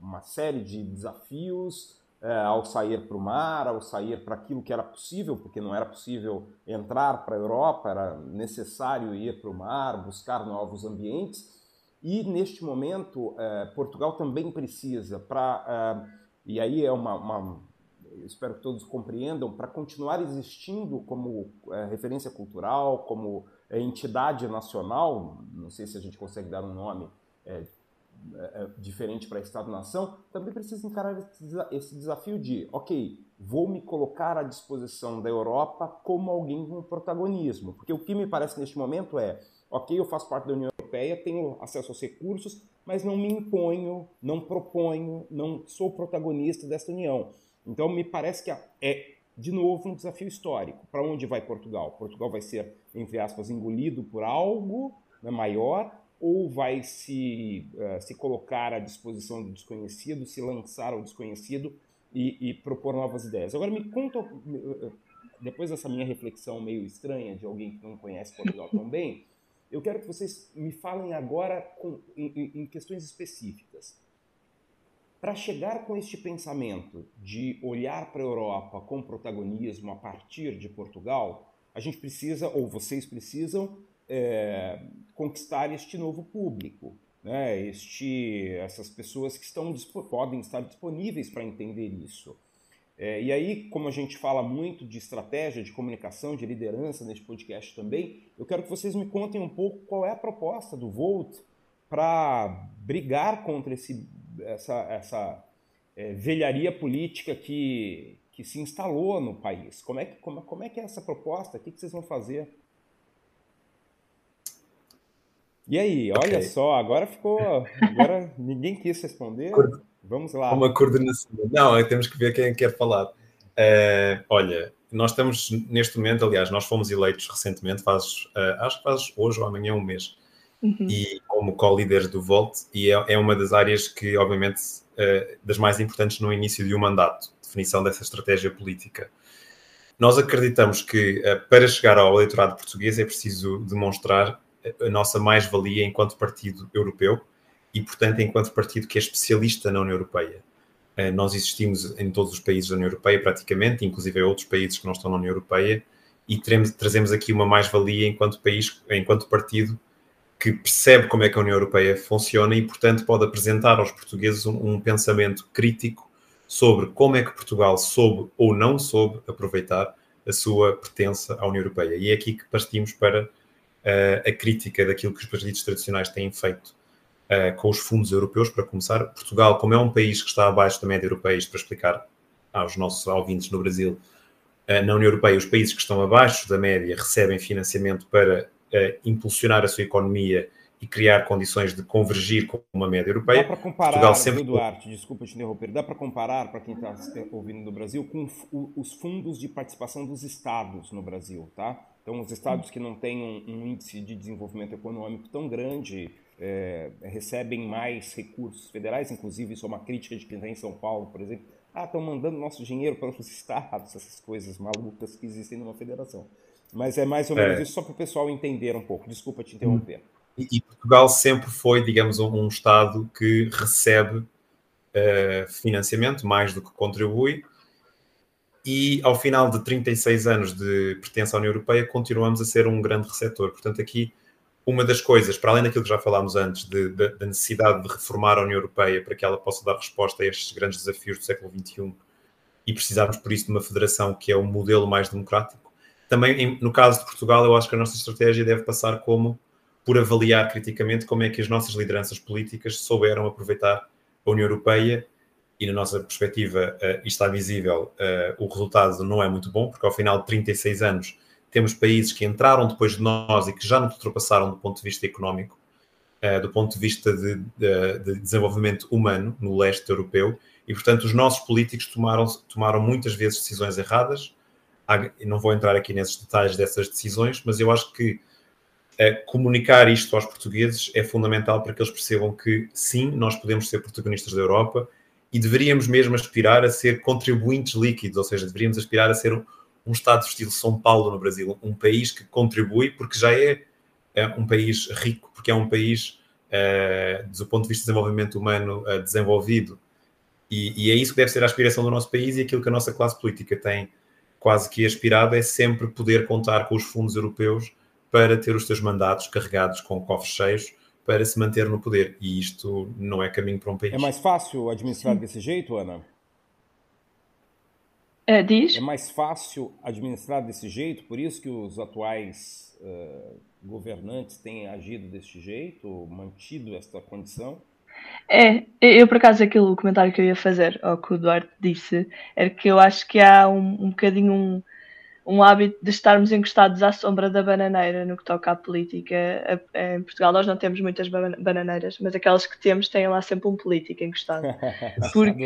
uma série de desafios, é, ao sair para o mar, ao sair para aquilo que era possível, porque não era possível entrar para a Europa, era necessário ir para o mar, buscar novos ambientes. E neste momento, é, Portugal também precisa, para. E aí é uma, uma espero que todos compreendam, para continuar existindo como é, referência cultural, como é, entidade nacional, não sei se a gente consegue dar um nome é, é, é, diferente para Estado-nação, também precisa encarar esse desafio de, ok, vou me colocar à disposição da Europa como alguém com protagonismo. Porque o que me parece neste momento é, ok, eu faço parte da União Europeia, tenho acesso aos recursos, mas não me imponho, não proponho, não sou protagonista dessa União. Então, me parece que é, de novo, um desafio histórico. Para onde vai Portugal? Portugal vai ser, entre aspas, engolido por algo né, maior ou vai se, uh, se colocar à disposição do desconhecido, se lançar ao desconhecido e, e propor novas ideias. Agora, me conta, uh, depois dessa minha reflexão meio estranha de alguém que não conhece Portugal tão bem, eu quero que vocês me falem agora com, em, em questões específicas. Para chegar com este pensamento de olhar para a Europa com protagonismo a partir de Portugal, a gente precisa, ou vocês precisam, é, conquistar este novo público, né? este, essas pessoas que estão, podem estar disponíveis para entender isso. É, e aí, como a gente fala muito de estratégia, de comunicação, de liderança neste podcast também, eu quero que vocês me contem um pouco qual é a proposta do Volt para brigar contra esse, essa, essa é, velharia política que, que se instalou no país. Como é que, como, como é, que é essa proposta? O que, que vocês vão fazer? E aí, olha okay. só, agora ficou. Agora ninguém quis responder. Vamos lá.
Uma coordenação. Não, temos que ver quem quer falar. Uh, olha, nós estamos neste momento, aliás, nós fomos eleitos recentemente, faz, uh, acho que faz hoje ou amanhã um mês, uhum. e como co-líderes do Volt, e é, é, uma das áreas que, obviamente, uh, das mais importantes no início de um mandato, definição dessa estratégia política. Nós acreditamos que para chegar ao eleitorado português é preciso demonstrar a nossa mais-valia enquanto partido europeu e, portanto, enquanto partido que é especialista na União Europeia. Eh, nós existimos em todos os países da União Europeia, praticamente, inclusive em outros países que não estão na União Europeia, e teremos, trazemos aqui uma mais-valia enquanto país, enquanto partido que percebe como é que a União Europeia funciona e, portanto, pode apresentar aos portugueses um, um pensamento crítico sobre como é que Portugal soube ou não soube aproveitar a sua pertença à União Europeia. E é aqui que partimos para uh, a crítica daquilo que os partidos tradicionais têm feito uh, com os fundos europeus. Para começar, Portugal, como é um país que está abaixo da média europeia, isto para explicar aos nossos ouvintes no Brasil, uh, na União Europeia, os países que estão abaixo da média recebem financiamento para impulsionar a sua economia e criar condições de convergir com uma média europeia.
Dá para comparar, Portugal sempre... Duarte, desculpa te interromper, dá para comparar, para quem está ouvindo no Brasil, com os fundos de participação dos estados no Brasil, tá? Então, os estados que não têm um, um índice de desenvolvimento econômico tão grande é, recebem mais recursos federais, inclusive isso é uma crítica de quem está em São Paulo, por exemplo. Ah, estão mandando nosso dinheiro para os estados, essas coisas malucas que existem numa federação. Mas é mais ou menos é. isso só para o pessoal entender um pouco. Desculpa te interromper. Hum.
E, e Portugal sempre foi, digamos, um, um Estado que recebe uh, financiamento mais do que contribui. E ao final de 36 anos de pertença à União Europeia, continuamos a ser um grande receptor. Portanto, aqui, uma das coisas, para além daquilo que já falámos antes, da necessidade de reformar a União Europeia para que ela possa dar resposta a estes grandes desafios do século XXI e precisarmos, por isso, de uma federação que é um modelo mais democrático, também, no caso de Portugal, eu acho que a nossa estratégia deve passar como por avaliar criticamente como é que as nossas lideranças políticas souberam aproveitar a União Europeia e, na nossa perspectiva, uh, está visível, uh, o resultado não é muito bom, porque ao final de 36 anos temos países que entraram depois de nós e que já nos ultrapassaram do ponto de vista económico, uh, do ponto de vista de, de, de, desenvolvimento humano no leste europeu, e portanto os nossos políticos tomaram, tomaram muitas vezes decisões erradas. Não vou entrar aqui nesses detalhes dessas decisões, mas eu acho que comunicar isto aos portugueses é fundamental para que eles percebam que sim, nós podemos ser protagonistas da Europa e deveríamos mesmo aspirar a ser contribuintes líquidos, ou seja, deveríamos aspirar a ser um, um Estado estilo São Paulo no Brasil, um país que contribui porque já é, é um país rico, porque é um país, uh, do ponto de vista de desenvolvimento humano, uh, desenvolvido. E, e, é isso que deve ser a aspiração do nosso país e aquilo que a nossa classe política tem quase que aspirado é sempre poder contar com os fundos europeus para ter os seus mandatos carregados com cofres cheios para se manter no poder. E isto não é caminho para um país.
É mais fácil administrar Sim. desse jeito, Ana?
É, diz?
É mais fácil administrar desse jeito, por isso que os atuais uh, governantes têm agido desse jeito, mantido esta condição?
É, eu por acaso aquele comentário que eu ia fazer ao que o Eduardo disse era que eu acho que há um, um bocadinho um, um hábito de estarmos encostados à sombra da bananeira no que toca à política. Em Portugal nós não temos muitas bananeiras, mas aquelas que temos têm lá sempre um político encostado. Porque...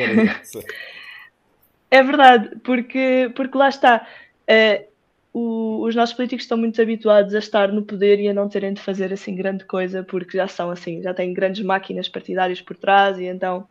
é verdade, porque, porque lá está. Uh, o, os nossos políticos estão muito habituados a estar no poder e a não terem de fazer assim grande coisa, porque já são assim, já têm grandes máquinas partidárias por trás e então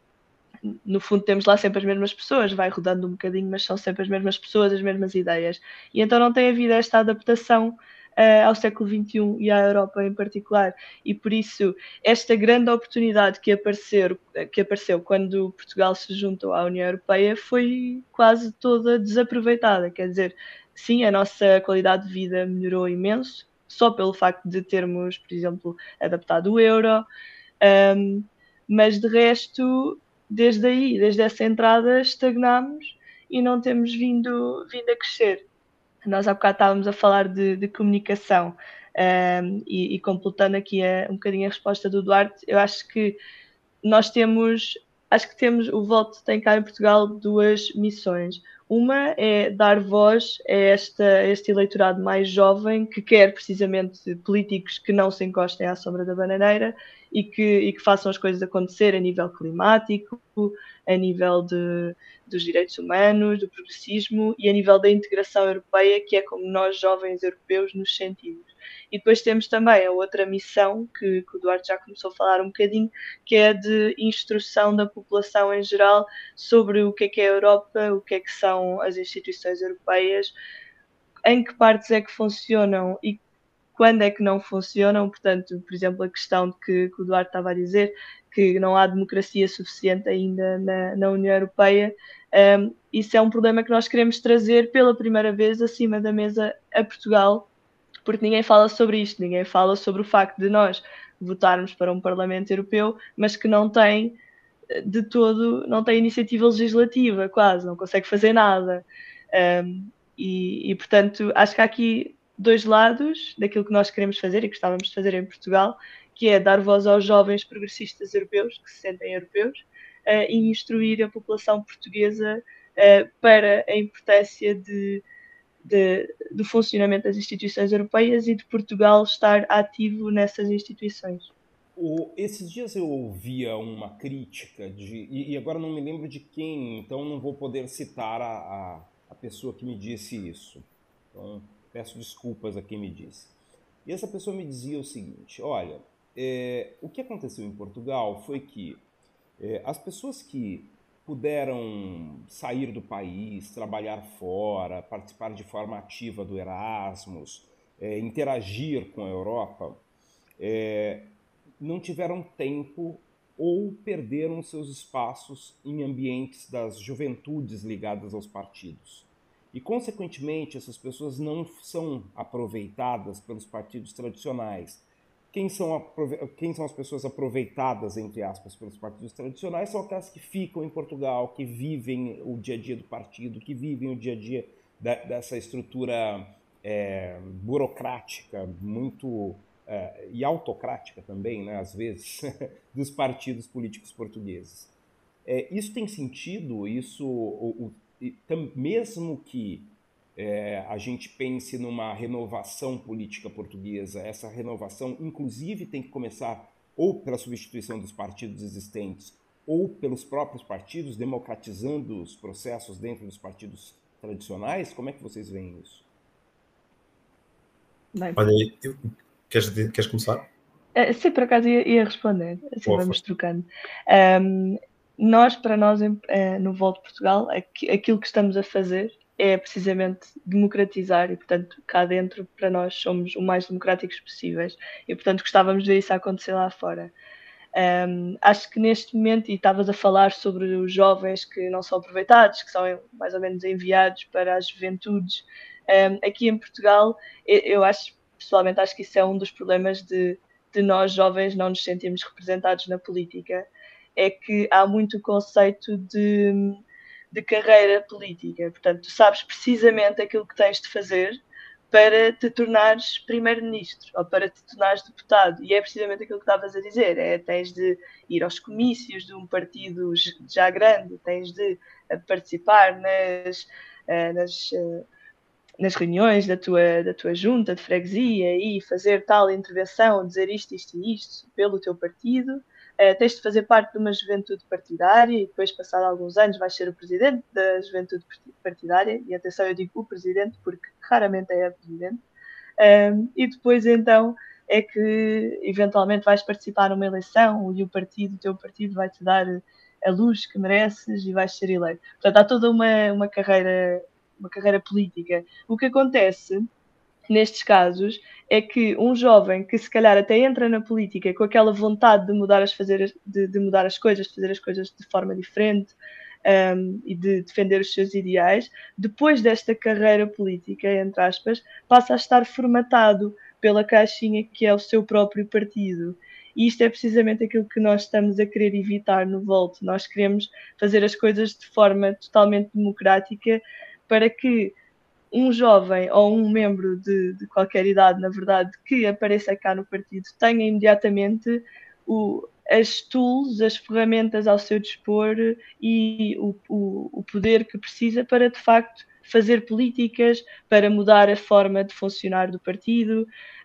no fundo temos lá sempre as mesmas pessoas, vai rodando um bocadinho, mas são sempre as mesmas pessoas, as mesmas ideias. E então não tem havido esta adaptação uh, ao século XXI e à Europa em particular. E por isso, esta grande oportunidade que apareceu, que apareceu quando Portugal se juntou à União Europeia foi quase toda desaproveitada. Quer dizer, sim, a nossa qualidade de vida melhorou imenso, só pelo facto de termos, por exemplo, adaptado o euro. Um, mas de resto desde aí, desde essa entrada, estagnámos e não temos vindo, vindo a crescer. Nós há bocado estávamos a falar de, de comunicação um, e, e, completando aqui a, um bocadinho a resposta do Duarte, eu acho que nós temos, acho que temos, o Voto tem cá em Portugal duas missões. Uma é dar voz a, esta, a este eleitorado mais jovem que quer precisamente políticos que não se encostem à sombra da bananeira e que, e que façam as coisas acontecer a nível climático, a nível de, dos direitos humanos, do progressismo e a nível da integração europeia, que é como nós, jovens europeus, nos sentimos. E depois temos também a outra missão, que, que o Duarte já começou a falar um bocadinho, que é de instrução da população em geral sobre o que é que é a Europa, o que é que são as instituições europeias, em que partes é que funcionam e quando é que não funcionam. Portanto, por exemplo, a questão que, que o Duarte estava a dizer, que não há democracia suficiente ainda na, na União Europeia. Um, isso é um problema que nós queremos trazer pela primeira vez acima da mesa a Portugal, porque ninguém fala sobre isto, ninguém fala sobre o facto de nós votarmos para um Parlamento Europeu, mas que não tem de todo não tem iniciativa legislativa, quase, não consegue fazer nada. Um, e, e, portanto, acho que há aqui dois lados daquilo que nós queremos fazer e gostávamos de fazer em Portugal, que é dar voz aos jovens progressistas europeus, que se sentem europeus, uh, e instruir a população portuguesa uh, para a importância de, de, do funcionamento das instituições europeias e de Portugal estar ativo nessas instituições.
O, esses dias eu ouvia uma crítica, de, e, e, agora não me lembro de quem, então não vou poder citar a, a, a pessoa que me disse isso. Então, peço desculpas a quem me disse. E essa pessoa me dizia o seguinte: olha, é, o que aconteceu em Portugal foi que é, as pessoas que puderam sair do país, trabalhar fora, participar de forma ativa do Erasmus, é, interagir com a Europa, é, não tiveram tempo ou perderam seus espaços em ambientes das juventudes ligadas aos partidos. E, consequentemente, essas pessoas não são aproveitadas pelos partidos tradicionais. Quem são, quem são as pessoas aproveitadas, entre aspas, pelos partidos tradicionais são aquelas que ficam em Portugal, que vivem o dia a dia do partido, que vivem o dia a dia da, dessa estrutura é, burocrática muito é, e autocrática também, né, às vezes, dos partidos políticos portugueses. É, isso tem sentido? Isso, o, o, mesmo que é, a gente pense numa renovação política portuguesa, essa renovação, inclusive, tem que começar ou pela substituição dos partidos existentes ou pelos próprios partidos, democratizando os processos dentro dos partidos tradicionais. Como é que vocês veem isso?
Olha, eu, queres, queres começar?
Uh, sim, por acaso ia, ia responder, assim Boa, vamos trocando. Um, nós, para nós, uh, no Volto Portugal, aquilo que estamos a fazer é precisamente democratizar e, portanto, cá dentro, para nós, somos o mais democráticos possíveis e, portanto, gostávamos de ver isso acontecer lá fora. Um, acho que neste momento, e estavas a falar sobre os jovens que não são aproveitados, que são mais ou menos enviados para as juventudes, um, aqui em Portugal, eu, acho, pessoalmente, acho que isso é um dos problemas de, de nós jovens não nos sentirmos representados na política, é que há muito conceito de de carreira política. Portanto, tu sabes precisamente aquilo que tens de fazer para te tornares primeiro-ministro ou para te tornares deputado. E é precisamente aquilo que estavas a dizer: é tens de ir aos comícios de um partido já grande, tens de eh, participar nas, eh, nas, eh, nas reuniões da tua, da tua junta de freguesia e fazer tal intervenção, dizer isto, isto e isto pelo teu partido. Uh, tens de fazer parte de uma juventude partidária e depois, passado alguns anos, vais ser o presidente da juventude partidária. E atenção, eu digo o presidente porque raramente é a presidente. Um, e depois, então, é que eventualmente vais participar numa eleição e o partido, o teu partido, vai-te dar a luz que mereces e vais ser eleito. Portanto, há toda uma, uma, carreira, uma carreira política. O que acontece nestes casos é que um jovem que se calhar até entra na política com aquela vontade de mudar as, fazer, de, de mudar as coisas, de fazer as coisas de forma diferente um, e de defender os seus ideais, depois desta carreira política, entre aspas, passa a estar formatado pela caixinha que é o seu próprio partido. E isto é precisamente aquilo que nós estamos a querer evitar no Volt. Nós queremos fazer as coisas de forma totalmente democrática para que um jovem ou um membro de, de, qualquer idade, na verdade, que apareça cá no partido, tenha imediatamente o, as tools, as ferramentas ao seu dispor e o, o, o poder que precisa para, de facto, fazer políticas, para mudar a forma de funcionar do partido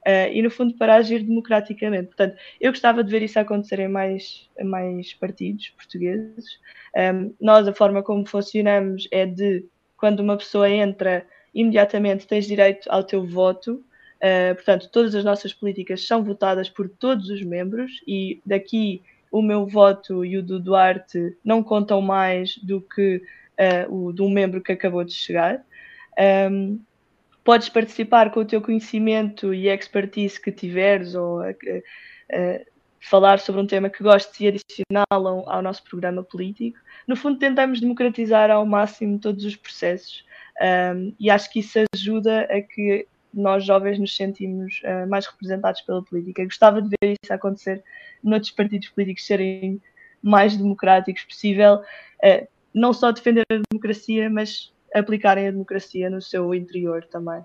uh, e, no fundo, para agir democraticamente. Portanto, eu gostava de ver isso acontecer em mais, mais partidos portugueses. Um, nós, a forma como funcionamos é de, quando uma pessoa entra imediatamente tens direito ao teu voto. Uh, portanto, todas as nossas políticas são votadas por todos os membros e daqui o meu voto e o do Duarte não contam mais do que uh, o de um membro que acabou de chegar. Um, podes participar com o teu conhecimento e expertise que tiveres ou uh, falar sobre um tema que gostes e adicioná-lo ao nosso programa político. No fundo, tentamos democratizar ao máximo todos os processos um, e acho que isso ajuda a que nós jovens nos sentimos uh, mais representados pela política. Gostava de ver isso acontecer noutros partidos políticos serem mais democráticos possível, uh, não só defender a democracia, mas aplicarem a democracia no seu interior também.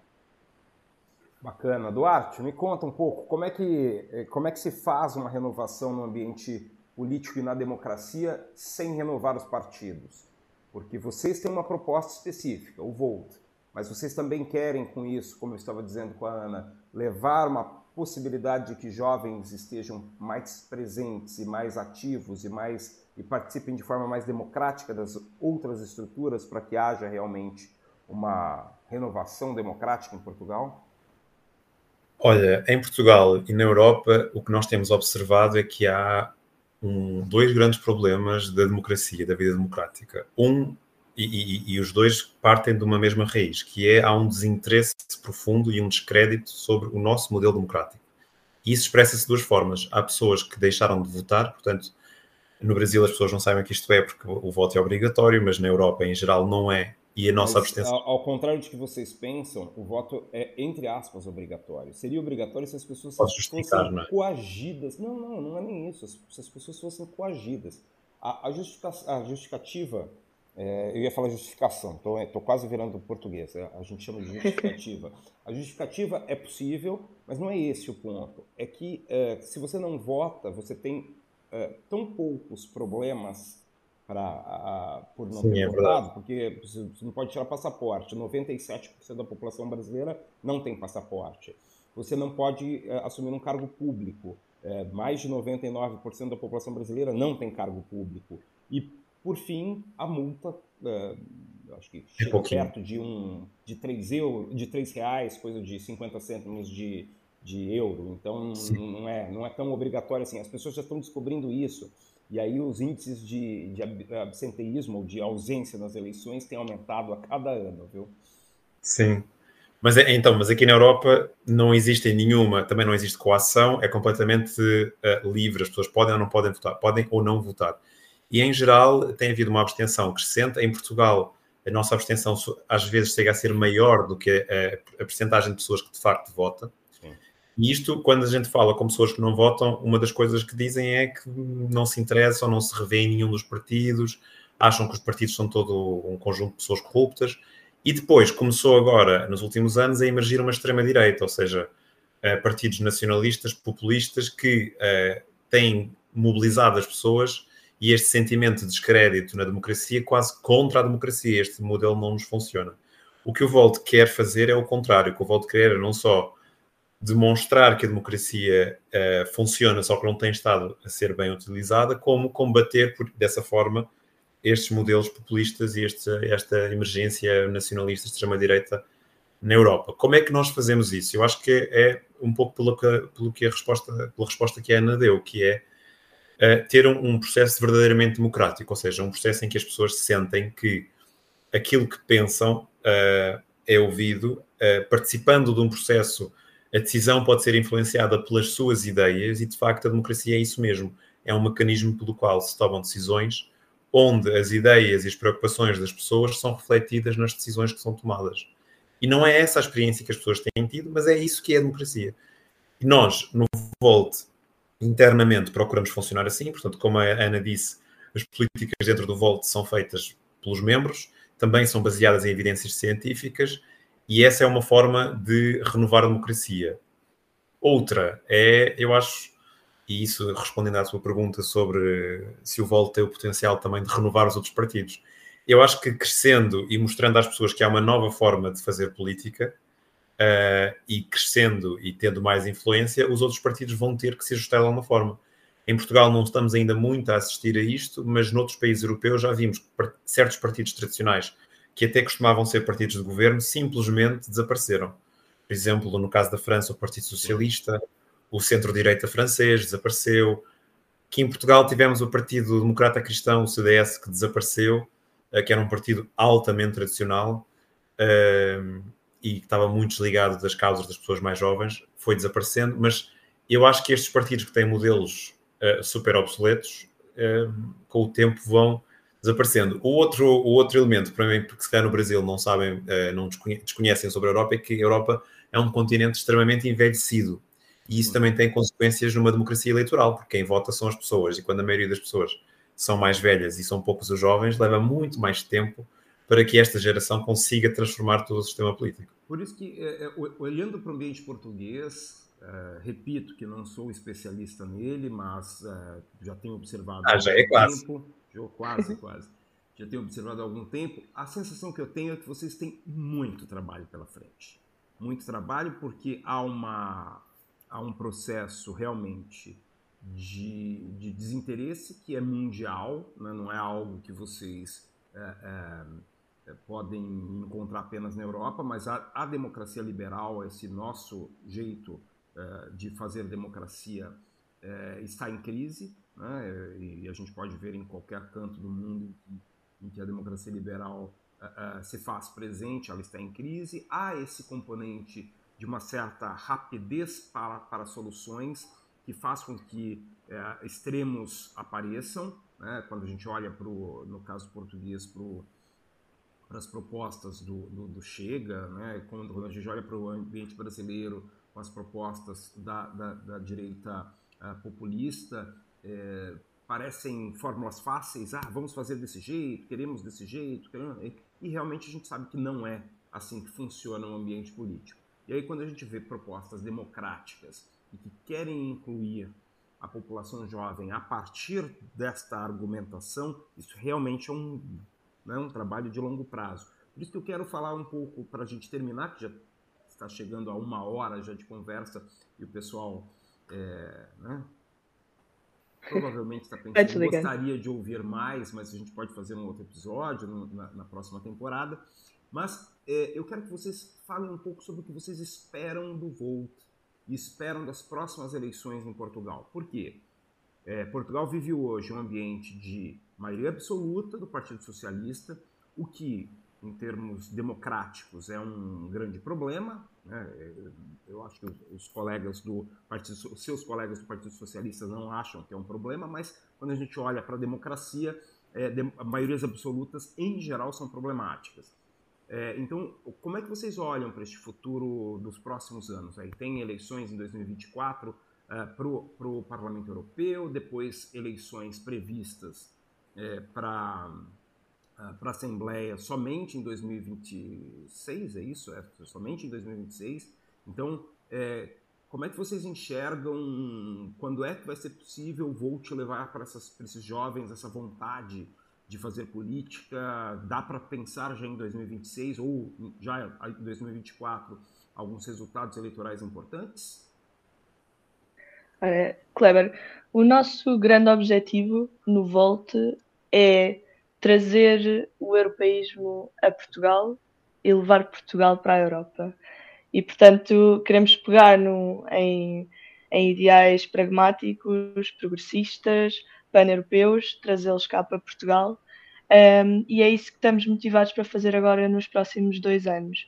Bacana. Duarte, me conta um pouco como é que, eh, como é que se faz uma renovação no ambiente político e na democracia sem renovar os partidos? Porque vocês têm uma proposta específica, o Volt, mas vocês também querem com isso, como eu estava dizendo com a Ana, levar uma possibilidade de que jovens estejam mais presentes e mais ativos e mais e participem de forma mais democrática das outras estruturas para que haja realmente uma renovação democrática em Portugal?
Olha, em Portugal e na Europa, o que nós temos observado é que há um, dois grandes problemas da democracia, da vida democrática. Um, e, e, e, os dois partem de uma mesma raiz, que é há um desinteresse profundo e um descrédito sobre o nosso modelo democrático. E isso expressa-se de duas formas. Há pessoas que deixaram de votar, portanto, no Brasil as pessoas não sabem que isto é porque o voto é obrigatório, mas na Europa em geral não é e a nossa Mas, abstenção.
Ao, ao, contrário de que vocês pensam, o voto é, entre aspas, obrigatório. Seria obrigatório se as pessoas fossem
não é?
coagidas. Não, não, não é nem isso. Se as pessoas fossem coagidas. A, a, justifica, a justificativa, é, eu ia falar justificação, estou quase virando português, é, a gente chama de justificativa. a justificativa é possível, mas não é esse o ponto. É que é, se você não vota, você tem é, tão poucos problemas para por não Sim, ter é votado, porque você não pode tirar passaporte. 97% da população brasileira não tem passaporte. Você não pode é, assumir um cargo público. É, mais de 99% da população brasileira não tem cargo público. E, por fim, a multa, é, acho que chega perto de, um, de, 3 euro, de 3 reais, coisa de 50 cêntimos de, de euro. Então, não é, não é tão obrigatório assim. As pessoas já estão descobrindo isso. E aí os índices de, de absenteísmo ou de ausência nas eleições têm aumentado a cada ano, viu?
Sim. Mas é, então, mas aqui na Europa não existe nenhuma, também não existe coação, é completamente uh, livre, as pessoas podem ou não podem votar, podem ou não votar. E em geral tem havido uma abstenção crescente. Em Portugal, a nossa abstenção às vezes chega a ser maior do que a, a, a percentagem de pessoas que de facto votam. E isto, quando a gente fala com pessoas que não votam, uma das coisas que dizem é que não se interessam, não se revê em nenhum dos partidos, acham que os partidos são todo um conjunto de pessoas corruptas. E depois começou agora, nos últimos anos, a emergir uma extrema-direita, ou seja, uh, partidos nacionalistas, populistas, que uh, têm mobilizado as pessoas e este sentimento de descrédito na democracia quase contra a democracia. Este modelo não nos funciona. O que o Volt quer fazer é o contrário. O que o Volt quer é não só demonstrar que a democracia uh, funciona, só que não tem estado a ser bem utilizada, como combater por, dessa forma estes modelos populistas e este, esta emergência nacionalista extrema-direita na Europa. Como é que nós fazemos isso? Eu acho que é um pouco pelo que, pelo que a resposta, pela resposta que a Ana deu, que é uh, ter um, um, processo verdadeiramente democrático, ou seja, um processo em que as pessoas sentem que aquilo que pensam uh, é ouvido, participando de um processo a decisão pode ser influenciada pelas suas ideias e, de facto, a democracia é isso mesmo. É um mecanismo pelo qual se tomam decisões onde as ideias e as preocupações das pessoas são refletidas nas decisões que são tomadas. E não é essa a experiência que as pessoas têm tido, mas é isso que é a democracia. E nós, no Volt, internamente procuramos funcionar assim, portanto, como a Ana disse, as políticas dentro do Volt são feitas pelos membros, também são baseadas em evidências científicas e essa é uma forma de renovar a democracia. Outra é, eu acho, e isso respondendo à sua pergunta sobre se o Volt tem o potencial também de renovar os outros partidos, eu acho que crescendo e mostrando às pessoas que há uma nova forma de fazer política uh, e crescendo e tendo mais influência, os outros partidos vão ter que se ajustar de alguma forma. Em Portugal não estamos ainda muito a assistir a isto, mas noutros países europeus já vimos que certos partidos tradicionais que até costumavam ser partidos de governo, simplesmente desapareceram. Por exemplo, no caso da França, o Partido Socialista, o centro-direita francês desapareceu. Aqui em Portugal tivemos o Partido Democrata Cristão, o CDS, que desapareceu, eh, que era um partido altamente tradicional ehm, e que estava muito desligado das causas das pessoas mais jovens, foi desaparecendo, mas eu acho que estes partidos que têm modelos eh, super obsoletos, ehm, com o tempo vão desaparecendo. O outro, o outro elemento, para mim, porque se calhar no Brasil não sabem, eh, não desconhecem sobre a Europa, é que a Europa é um continente extremamente envelhecido. E isso também tem consequências numa democracia eleitoral, porque quem vota são as pessoas. E quando a maioria das pessoas são mais velhas e são poucos os jovens, leva muito mais tempo para que esta geração consiga transformar todo o sistema político.
Por isso que, é, é, olhando para o ambiente português, é, repito que não sou especialista nele, mas é, já tenho observado
ah, já é tempo,
já, quase, quase, já tenho observado há algum tempo, a sensação que eu tenho é que vocês têm muito trabalho pela frente. Muito trabalho porque há, uma, há um processo realmente de, de desinteresse que é mundial, né? não é algo que vocês é, é, podem encontrar apenas na Europa, mas a, a democracia liberal, esse nosso jeito é, de fazer democracia, é, está em crise, né? e a gente pode ver em qualquer canto do mundo em que a democracia liberal é, é, se faz presente, ela está em crise. Há esse componente de uma certa rapidez para, para soluções que faz com que é, extremos apareçam. Né? Quando a gente olha, pro, no caso português, para as propostas do, do, do Chega, né? quando, quando, a gente olha para o ambiente brasileiro com as propostas da, da, da direita uh, populista, é, parecem fórmulas fáceis, ah, vamos fazer desse jeito, queremos desse jeito, queremos... e realmente a gente sabe que não é assim que funciona o ambiente político. E aí quando a gente vê propostas democráticas e que querem incluir a população jovem a partir desta argumentação, isso realmente é um, né, um trabalho de longo prazo. Por isso que eu quero falar um pouco, para a gente terminar, que já está chegando a uma hora já de conversa e o pessoal é, né, provavelmente está pensando, gostaria de ouvir mais, mas a gente pode fazer um outro episódio na, na, próxima temporada. Mas é, eu quero que vocês falem um pouco sobre o que vocês esperam do Volt e esperam das próximas eleições em Portugal. Por quê? É, Portugal vive hoje um ambiente de maioria absoluta do Partido Socialista, o que, em termos democráticos, é um grande problema. Né? Eu acho que os colegas do Partido, seus colegas do Partido Socialista não acham que é um problema, mas quando a gente olha para a democracia, é, de, maiorias absolutas, em geral, são problemáticas. É, então, como é que vocês olham para este futuro dos próximos anos? Aí tem eleições em 2024 uh, para o Parlamento Europeu, depois eleições previstas é, para uh, a Assembleia somente em 2026, é isso? É somente em 2026. Então, é, como é que vocês enxergam quando é que vai ser possível vou te levar para, para esses jovens essa vontade de fazer política? Dá para pensar já em 2026 ou já em 2024 alguns resultados eleitorais importantes?
Olha, Kleber, o nosso grande objetivo no Volte é trazer o europeísmo a Portugal e levar Portugal para a Europa. E, portanto, queremos pegar no, em, em ideais pragmáticos, progressistas, pan-europeus, trazê-los cá para Portugal um, e é isso que estamos motivados para fazer agora nos próximos dois anos.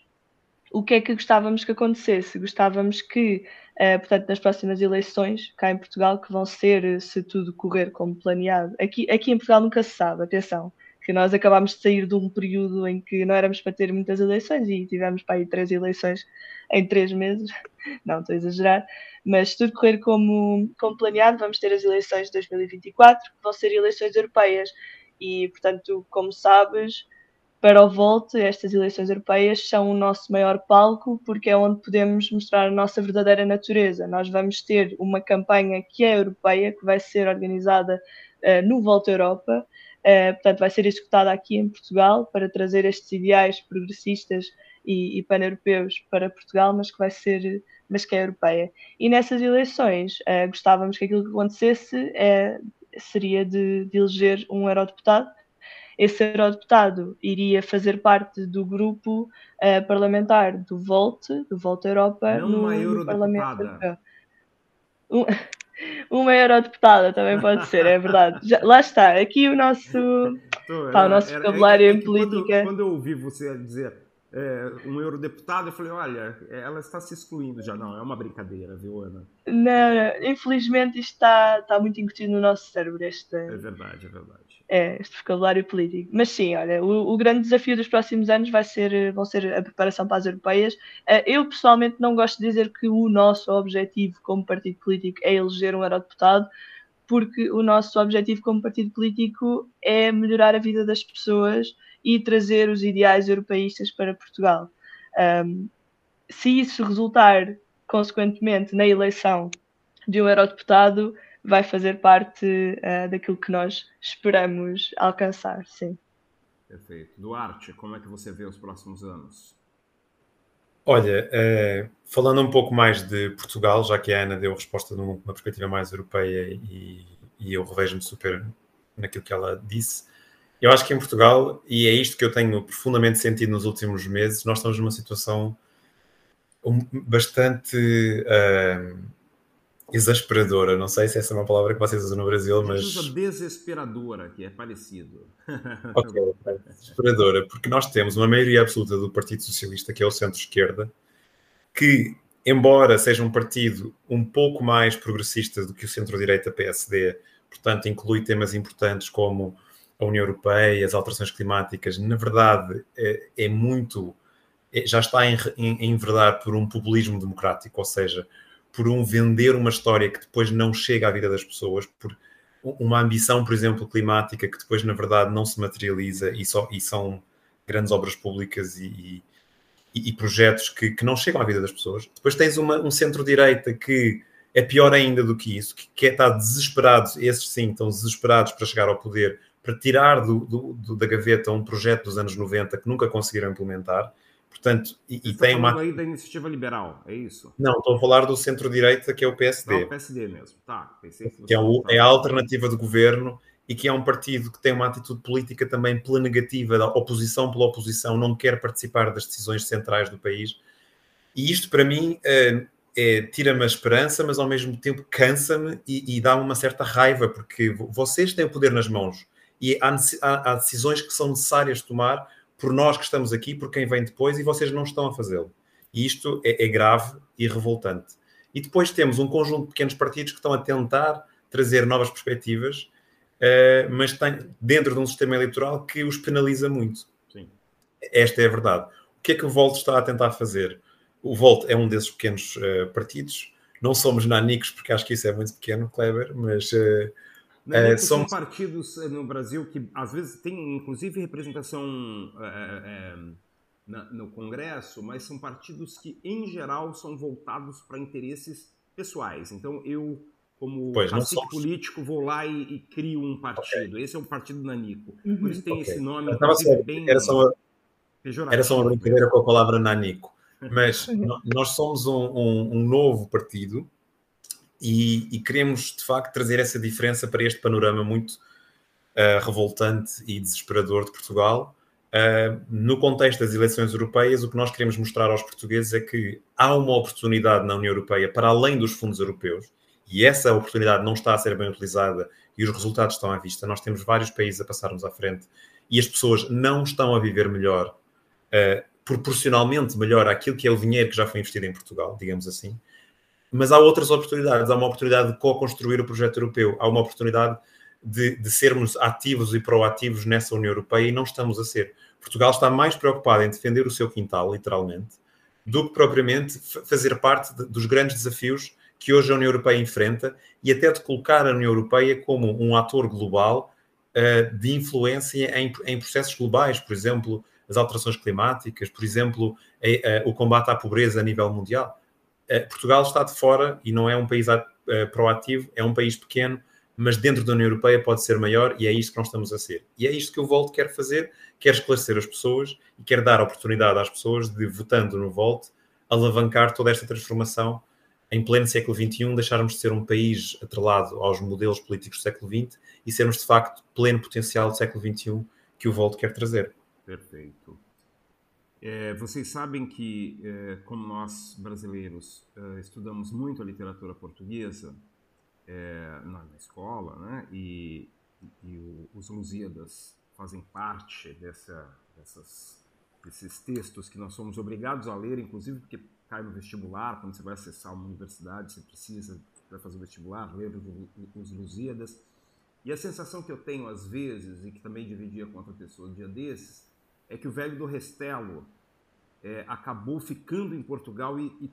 O que é que gostávamos que acontecesse? Gostávamos que, uh, portanto, nas próximas eleições, cá em Portugal, que vão ser, se tudo correr como planeado, aqui, aqui em Portugal nunca se sabe, atenção, que nós acabámos de sair de um período em que não éramos para ter muitas eleições e tivemos para aí três eleições em três meses, não estou a exagerar, mas se tudo correr como, como planeado, vamos ter as eleições de 2024, que vão ser eleições europeias. E, portanto, como sabes, para o Volte, estas eleições europeias são o nosso maior palco porque é onde podemos mostrar a nossa verdadeira natureza. Nós vamos ter uma campanha que é europeia, que vai ser organizada uh, no Volta Europa, uh, portanto, vai ser executada aqui em Portugal para trazer estes ideais progressistas e, e pan-europeus para Portugal, mas que vai ser mas que é europeia. E nessas eleições uh, gostávamos que aquilo que acontecesse é seria de, de eleger um eurodeputado. Esse eurodeputado iria fazer parte do grupo uh, parlamentar do Volte, do Volte Europa,
Não no, no Parlamento Europeu.
Um, uma eurodeputada também pode ser, é verdade. Já, lá está, aqui o nosso, Tô, pá, o nosso vocabulário em política.
Quando, quando eu ouvi você dizer é, um eurodeputado, eu falei, olha, ela está se excluindo já. Não, é uma brincadeira, viu, Ana?
Não, infelizmente isto está, está muito incutido no nosso cérebro. Este,
é verdade, é verdade.
É, este vocabulário político. Mas sim, olha, o, o, grande desafio dos próximos anos vai ser, vão ser a preparação para as europeias. É, eu, pessoalmente, não gosto de dizer que o nosso objetivo como partido político é eleger um eurodeputado, porque o nosso objetivo como partido político é melhorar a vida das pessoas e trazer os ideais europeístas para Portugal. Um, se isso resultar, consequentemente, na eleição de um eurodeputado, vai fazer parte uh, daquilo que nós esperamos alcançar, sim.
Perfeito. Duarte, como é que você vê os próximos anos?
Olha, uh, falando um pouco mais de Portugal, já que a Ana deu resposta numa perspectiva mais europeia e, e eu revejo-me super naquilo que ela disse, eu acho que em Portugal, e é isto que eu tenho profundamente sentido nos últimos meses, nós estamos numa situação bastante uh, exasperadora. Não sei se essa é uma palavra que vocês usam no Brasil, mas.
Usa desesperadora, que é parecido.
ok, desesperadora, porque nós temos uma maioria absoluta do Partido Socialista, que é o centro-esquerda, que, embora seja um partido um pouco mais progressista do que o centro-direita PSD, portanto, inclui temas importantes como a União Europeia, as alterações climáticas, na verdade, é, é muito. É, já está em, em, em enverdar por um populismo democrático, ou seja, por um vender uma história que depois não chega à vida das pessoas, por uma ambição, por exemplo, climática que depois, na verdade, não se materializa e, só, e são grandes obras públicas e, e, e projetos que, que, não chegam à vida das pessoas. Depois tens uma, um centro-direita que é pior ainda do que isso, que, que é, está desesperado, esses sim estão desesperados para chegar ao poder, para tirar do, do, do, da gaveta um projeto dos anos 90 que nunca conseguiram implementar Portanto, e, e tem uma.
aí da iniciativa liberal, é isso?
Não, estou a falar do centro-direita, que é o PSD. Não,
o PSD mesmo, tá.
Que, que é, o, é, a alternativa do governo e que é um partido que tem uma atitude política também pela negativa, da oposição pela oposição, não quer participar das decisões centrais do país. E isto, para mim, é, é, tira-me a esperança, mas ao mesmo tempo cansa-me e, e dá-me uma certa raiva, porque vocês têm o poder nas mãos e há, há, há decisões que são necessárias tomar por nós que estamos aqui, por quem vem depois, e vocês não estão a fazê-lo. E isto é, é, grave e revoltante. E depois temos um conjunto de pequenos partidos que estão a tentar trazer novas perspectivas, uh, mas tem, dentro de um sistema eleitoral que os penaliza muito. Sim. Esta é a verdade. O que é que o Volt está a tentar fazer? O Volt é um desses pequenos uh, partidos. Não somos nanicos, porque acho que isso é muito pequeno, Kleber, mas uh,
é, são partidos eh, no Brasil que às vezes têm inclusive representação é, é, no Congresso, mas são partidos que em geral são voltados para interesses pessoais. Então eu, como cacique político, vou lá e, e, crio um partido. Okay. Esse é o partido Nanico. Uhum. Por isso tem okay. esse nome
bem era só, uma, era só uma brincadeira com a palavra Nanico. Mas nós somos um, um, um novo partido e, e, queremos de facto trazer essa diferença para este panorama muito uh, revoltante e desesperador de Portugal. Uh, no contexto das eleições europeias, o que nós queremos mostrar aos portugueses é que há uma oportunidade na União Europeia para além dos fundos europeus e essa oportunidade não está a ser bem utilizada e os resultados estão à vista. Nós temos vários países a passarmos à frente e as pessoas não estão a viver melhor, uh, proporcionalmente melhor àquilo que é o dinheiro que já foi investido em Portugal, digamos assim. Mas há outras oportunidades. Há uma oportunidade de co-construir o projeto europeu. Há uma oportunidade de, de, sermos ativos e proativos nessa União Europeia e não estamos a ser. Portugal está mais preocupado em defender o seu quintal, literalmente, do que propriamente fazer parte de, dos grandes desafios que hoje a União Europeia enfrenta e até de colocar a União Europeia como um ator global uh, de influência em, em, processos globais, por exemplo, as alterações climáticas, por exemplo, a, a, o combate à pobreza a nível mundial. Eh, Portugal está de fora e não é um país uh, proativo, é um país pequeno, mas dentro da União Europeia pode ser maior e é isto que nós estamos a ser. E é isto que o Volt quer fazer, quer esclarecer as pessoas e quer dar oportunidade às pessoas de, votando no Volt, alavancar toda esta transformação em pleno século XXI, deixarmos de ser um país atrelado aos modelos políticos do século XX e sermos, de facto, pleno potencial do século XXI que o Volt quer trazer.
Perfeito. É, vocês sabem que, é, como nós brasileiros é, estudamos muito a literatura portuguesa é, na, na, escola, né? E, e o, os Lusíadas fazem parte dessa, dessas, desses textos que nós somos obrigados a ler, inclusive porque cai no vestibular, quando você vai acessar uma universidade, você precisa, para fazer o vestibular, ler os, Lusíadas. E a sensação que eu tenho às vezes, e que também dividia com outra pessoa um dia desses, é que o velho do Restelo é, acabou ficando em Portugal e, e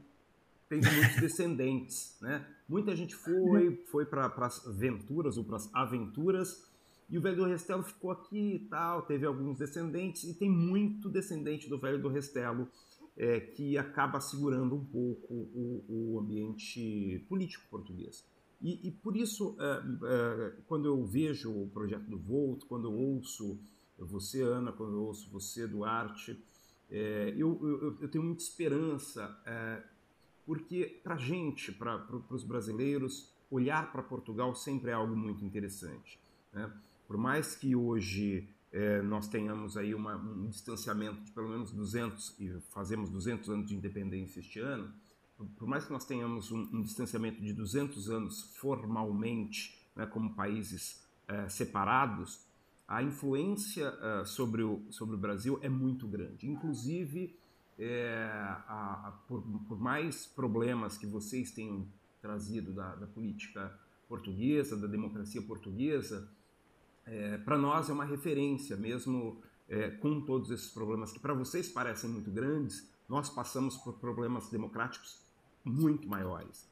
teve muitos descendentes, né? Muita gente foi, uhum. foi para as aventuras ou para as aventuras e o velho do Restelo ficou aqui e tal, teve alguns descendentes e tem muito descendente do velho do Restelo é, que acaba segurando um pouco o, o ambiente político português. E, e por isso, é, é, quando eu vejo o projeto do Volt, quando eu ouço você, Ana, quando eu ouço você, Duarte, é, eu, eu, eu, tenho muita esperança, é, porque para a gente, para os brasileiros, olhar para Portugal sempre é algo muito interessante. Né? Por mais que hoje é, nós tenhamos aí uma, um distanciamento de pelo menos 200, e fazemos 200 anos de independência este ano, por, por mais que nós tenhamos um, um, distanciamento de 200 anos formalmente, né, como países é, separados, a influência é, sobre, o, sobre o Brasil é muito grande. Inclusive, é, a, a, por, por, mais problemas que vocês tenham trazido da, da política portuguesa, da democracia portuguesa, é, para nós é uma referência, mesmo é, com todos esses problemas que para vocês parecem muito grandes, nós passamos por problemas democráticos muito maiores.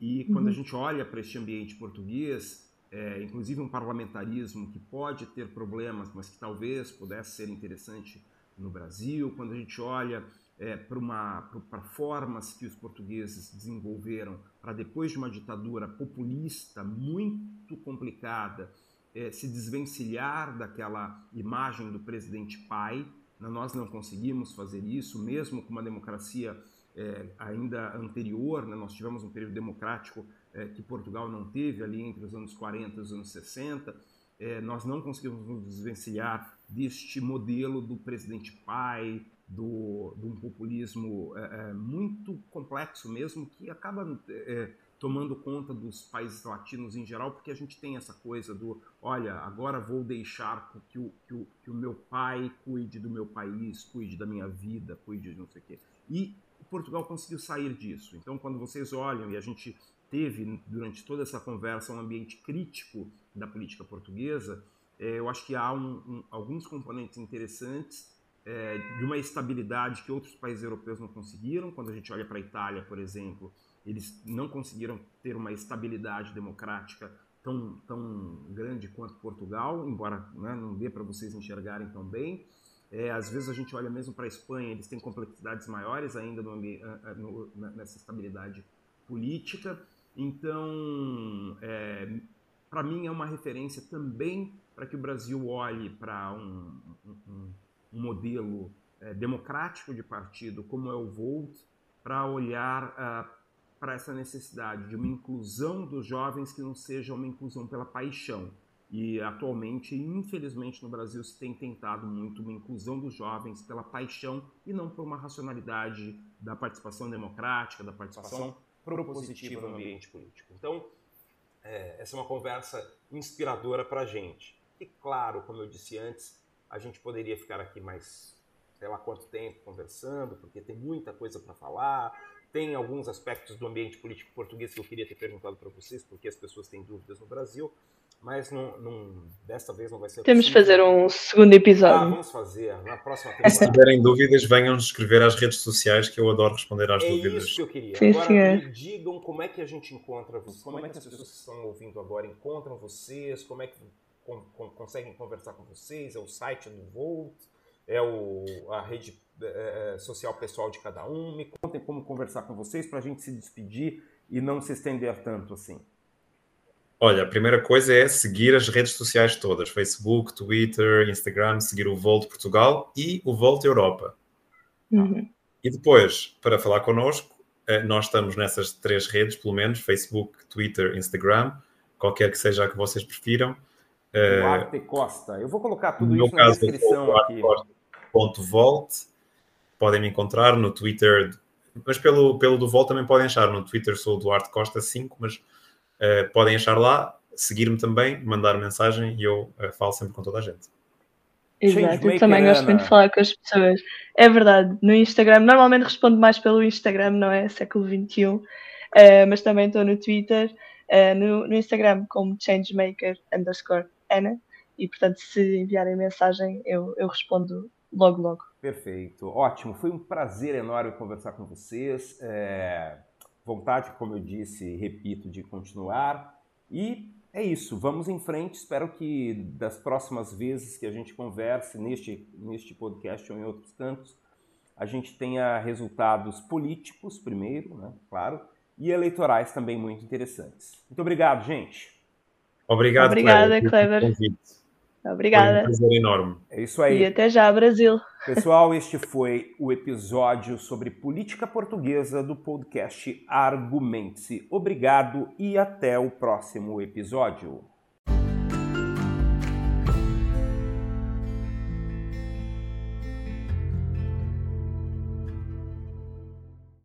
E quando uhum. a gente olha para este ambiente português, é, inclusive um parlamentarismo que pode ter problemas, mas que talvez pudesse ser interessante no Brasil, quando a gente olha é, para formas que os portugueses desenvolveram para depois de uma ditadura populista muito complicada, é, se desvencilhar daquela imagem do presidente pai. Nós não conseguimos fazer isso, mesmo com uma democracia é, ainda anterior. Né? Nós tivemos um período democrático é, que Portugal não teve ali entre os anos 40 e os anos 60. É, nós não conseguimos nos desvencilhar deste modelo do presidente pai, do, de um populismo é, muito complexo mesmo, que acaba tomando conta dos países latinos em geral, porque a gente tem essa coisa do, olha, agora vou deixar que o, que o, que o meu pai cuide do meu país, cuide da minha vida, cuide de não sei o quê. E Portugal conseguiu sair disso. Então, quando vocês olham, e a gente teve durante toda essa conversa um ambiente crítico da política portuguesa, é, eu acho que há um, um, alguns componentes interessantes é, de uma estabilidade que outros países europeus não conseguiram. Quando a gente olha para a Itália, por exemplo, eles não conseguiram ter uma estabilidade democrática tão, tão grande quanto Portugal, embora né, não dê para vocês enxergarem tão bem. É, às vezes a gente olha mesmo para a Espanha, eles têm complexidades maiores ainda no, no, nessa estabilidade política. Então, é, para mim é uma referência também para que o Brasil olhe para um, um, um, modelo é, democrático de partido como é o Volt, para olhar uh, para essa necessidade de uma inclusão dos jovens que não seja uma inclusão pela paixão. E atualmente, infelizmente, no Brasil se tem tentado muito uma inclusão dos jovens pela paixão e não por uma racionalidade da participação democrática, da participação propositiva no ambiente político. Então, é, essa é uma conversa inspiradora para a gente. E claro, como eu disse antes, a gente poderia ficar aqui mais sei lá quanto tempo conversando, porque tem muita coisa para falar, tem alguns aspectos do ambiente político português que eu queria ter perguntado para vocês, porque as pessoas têm dúvidas no Brasil, mas não, não, desta vez não vai ser
Temos de fazer um segundo episódio.
Ah, vamos fazer. Na próxima
temporada. Se tiverem dúvidas, venham escrever às redes sociais, que eu adoro responder às
é
dúvidas.
É isso que eu queria. Sim, agora, me digam como é que a gente encontra vocês, como é que as pessoas que estão ouvindo agora encontram vocês, como é que com, com, conseguem conversar com vocês, é o site do Volt, é o, a rede é, é, social pessoal de cada um. Me contem como conversar com vocês para a gente se despedir e não se estender tanto assim.
Olha, a primeira coisa é seguir as redes sociais todas: Facebook, Twitter, Instagram, seguir o Volt Portugal e o Volt Europa. Uhum. E depois, para falar connosco, eh, nós estamos nessas três redes, pelo menos: Facebook, Twitter, Instagram, qualquer que seja a que vocês prefiram.
Duarte Costa. Eu vou colocar tudo isso na descrição aqui.
Costa.volt podem me encontrar no Twitter, mas pelo, pelo do Vol também podem achar. No Twitter sou o Duarte Costa 5, mas uh, podem achar lá, seguir-me também, mandar mensagem e eu uh, falo sempre com toda a gente.
Exato, eu também gosto muito de falar com as pessoas. É verdade, no Instagram, normalmente respondo mais pelo Instagram, não é? Século XXI, uh, eh, mas também estou no Twitter, uh, no, no, Instagram como changemaker underscore Ana, e portanto se enviarem mensagem eu, eu respondo logo, logo.
Perfeito, ótimo. Foi um prazer enorme conversar com vocês. É... vontade, como eu disse, repito, de continuar. E é isso, vamos em frente. Espero que das próximas vezes que a gente converse neste, neste podcast ou em outros cantos, a gente tenha resultados políticos, primeiro, né? claro, e eleitorais também muito interessantes. Muito obrigado, gente.
Obrigado,
Obrigada, Clever. Clever. Obrigada. Foi
um prazer enorme.
É isso aí.
E até já, Brasil.
Pessoal, este foi o episódio sobre política portuguesa do podcast Argumente-se. Obrigado e até o próximo episódio.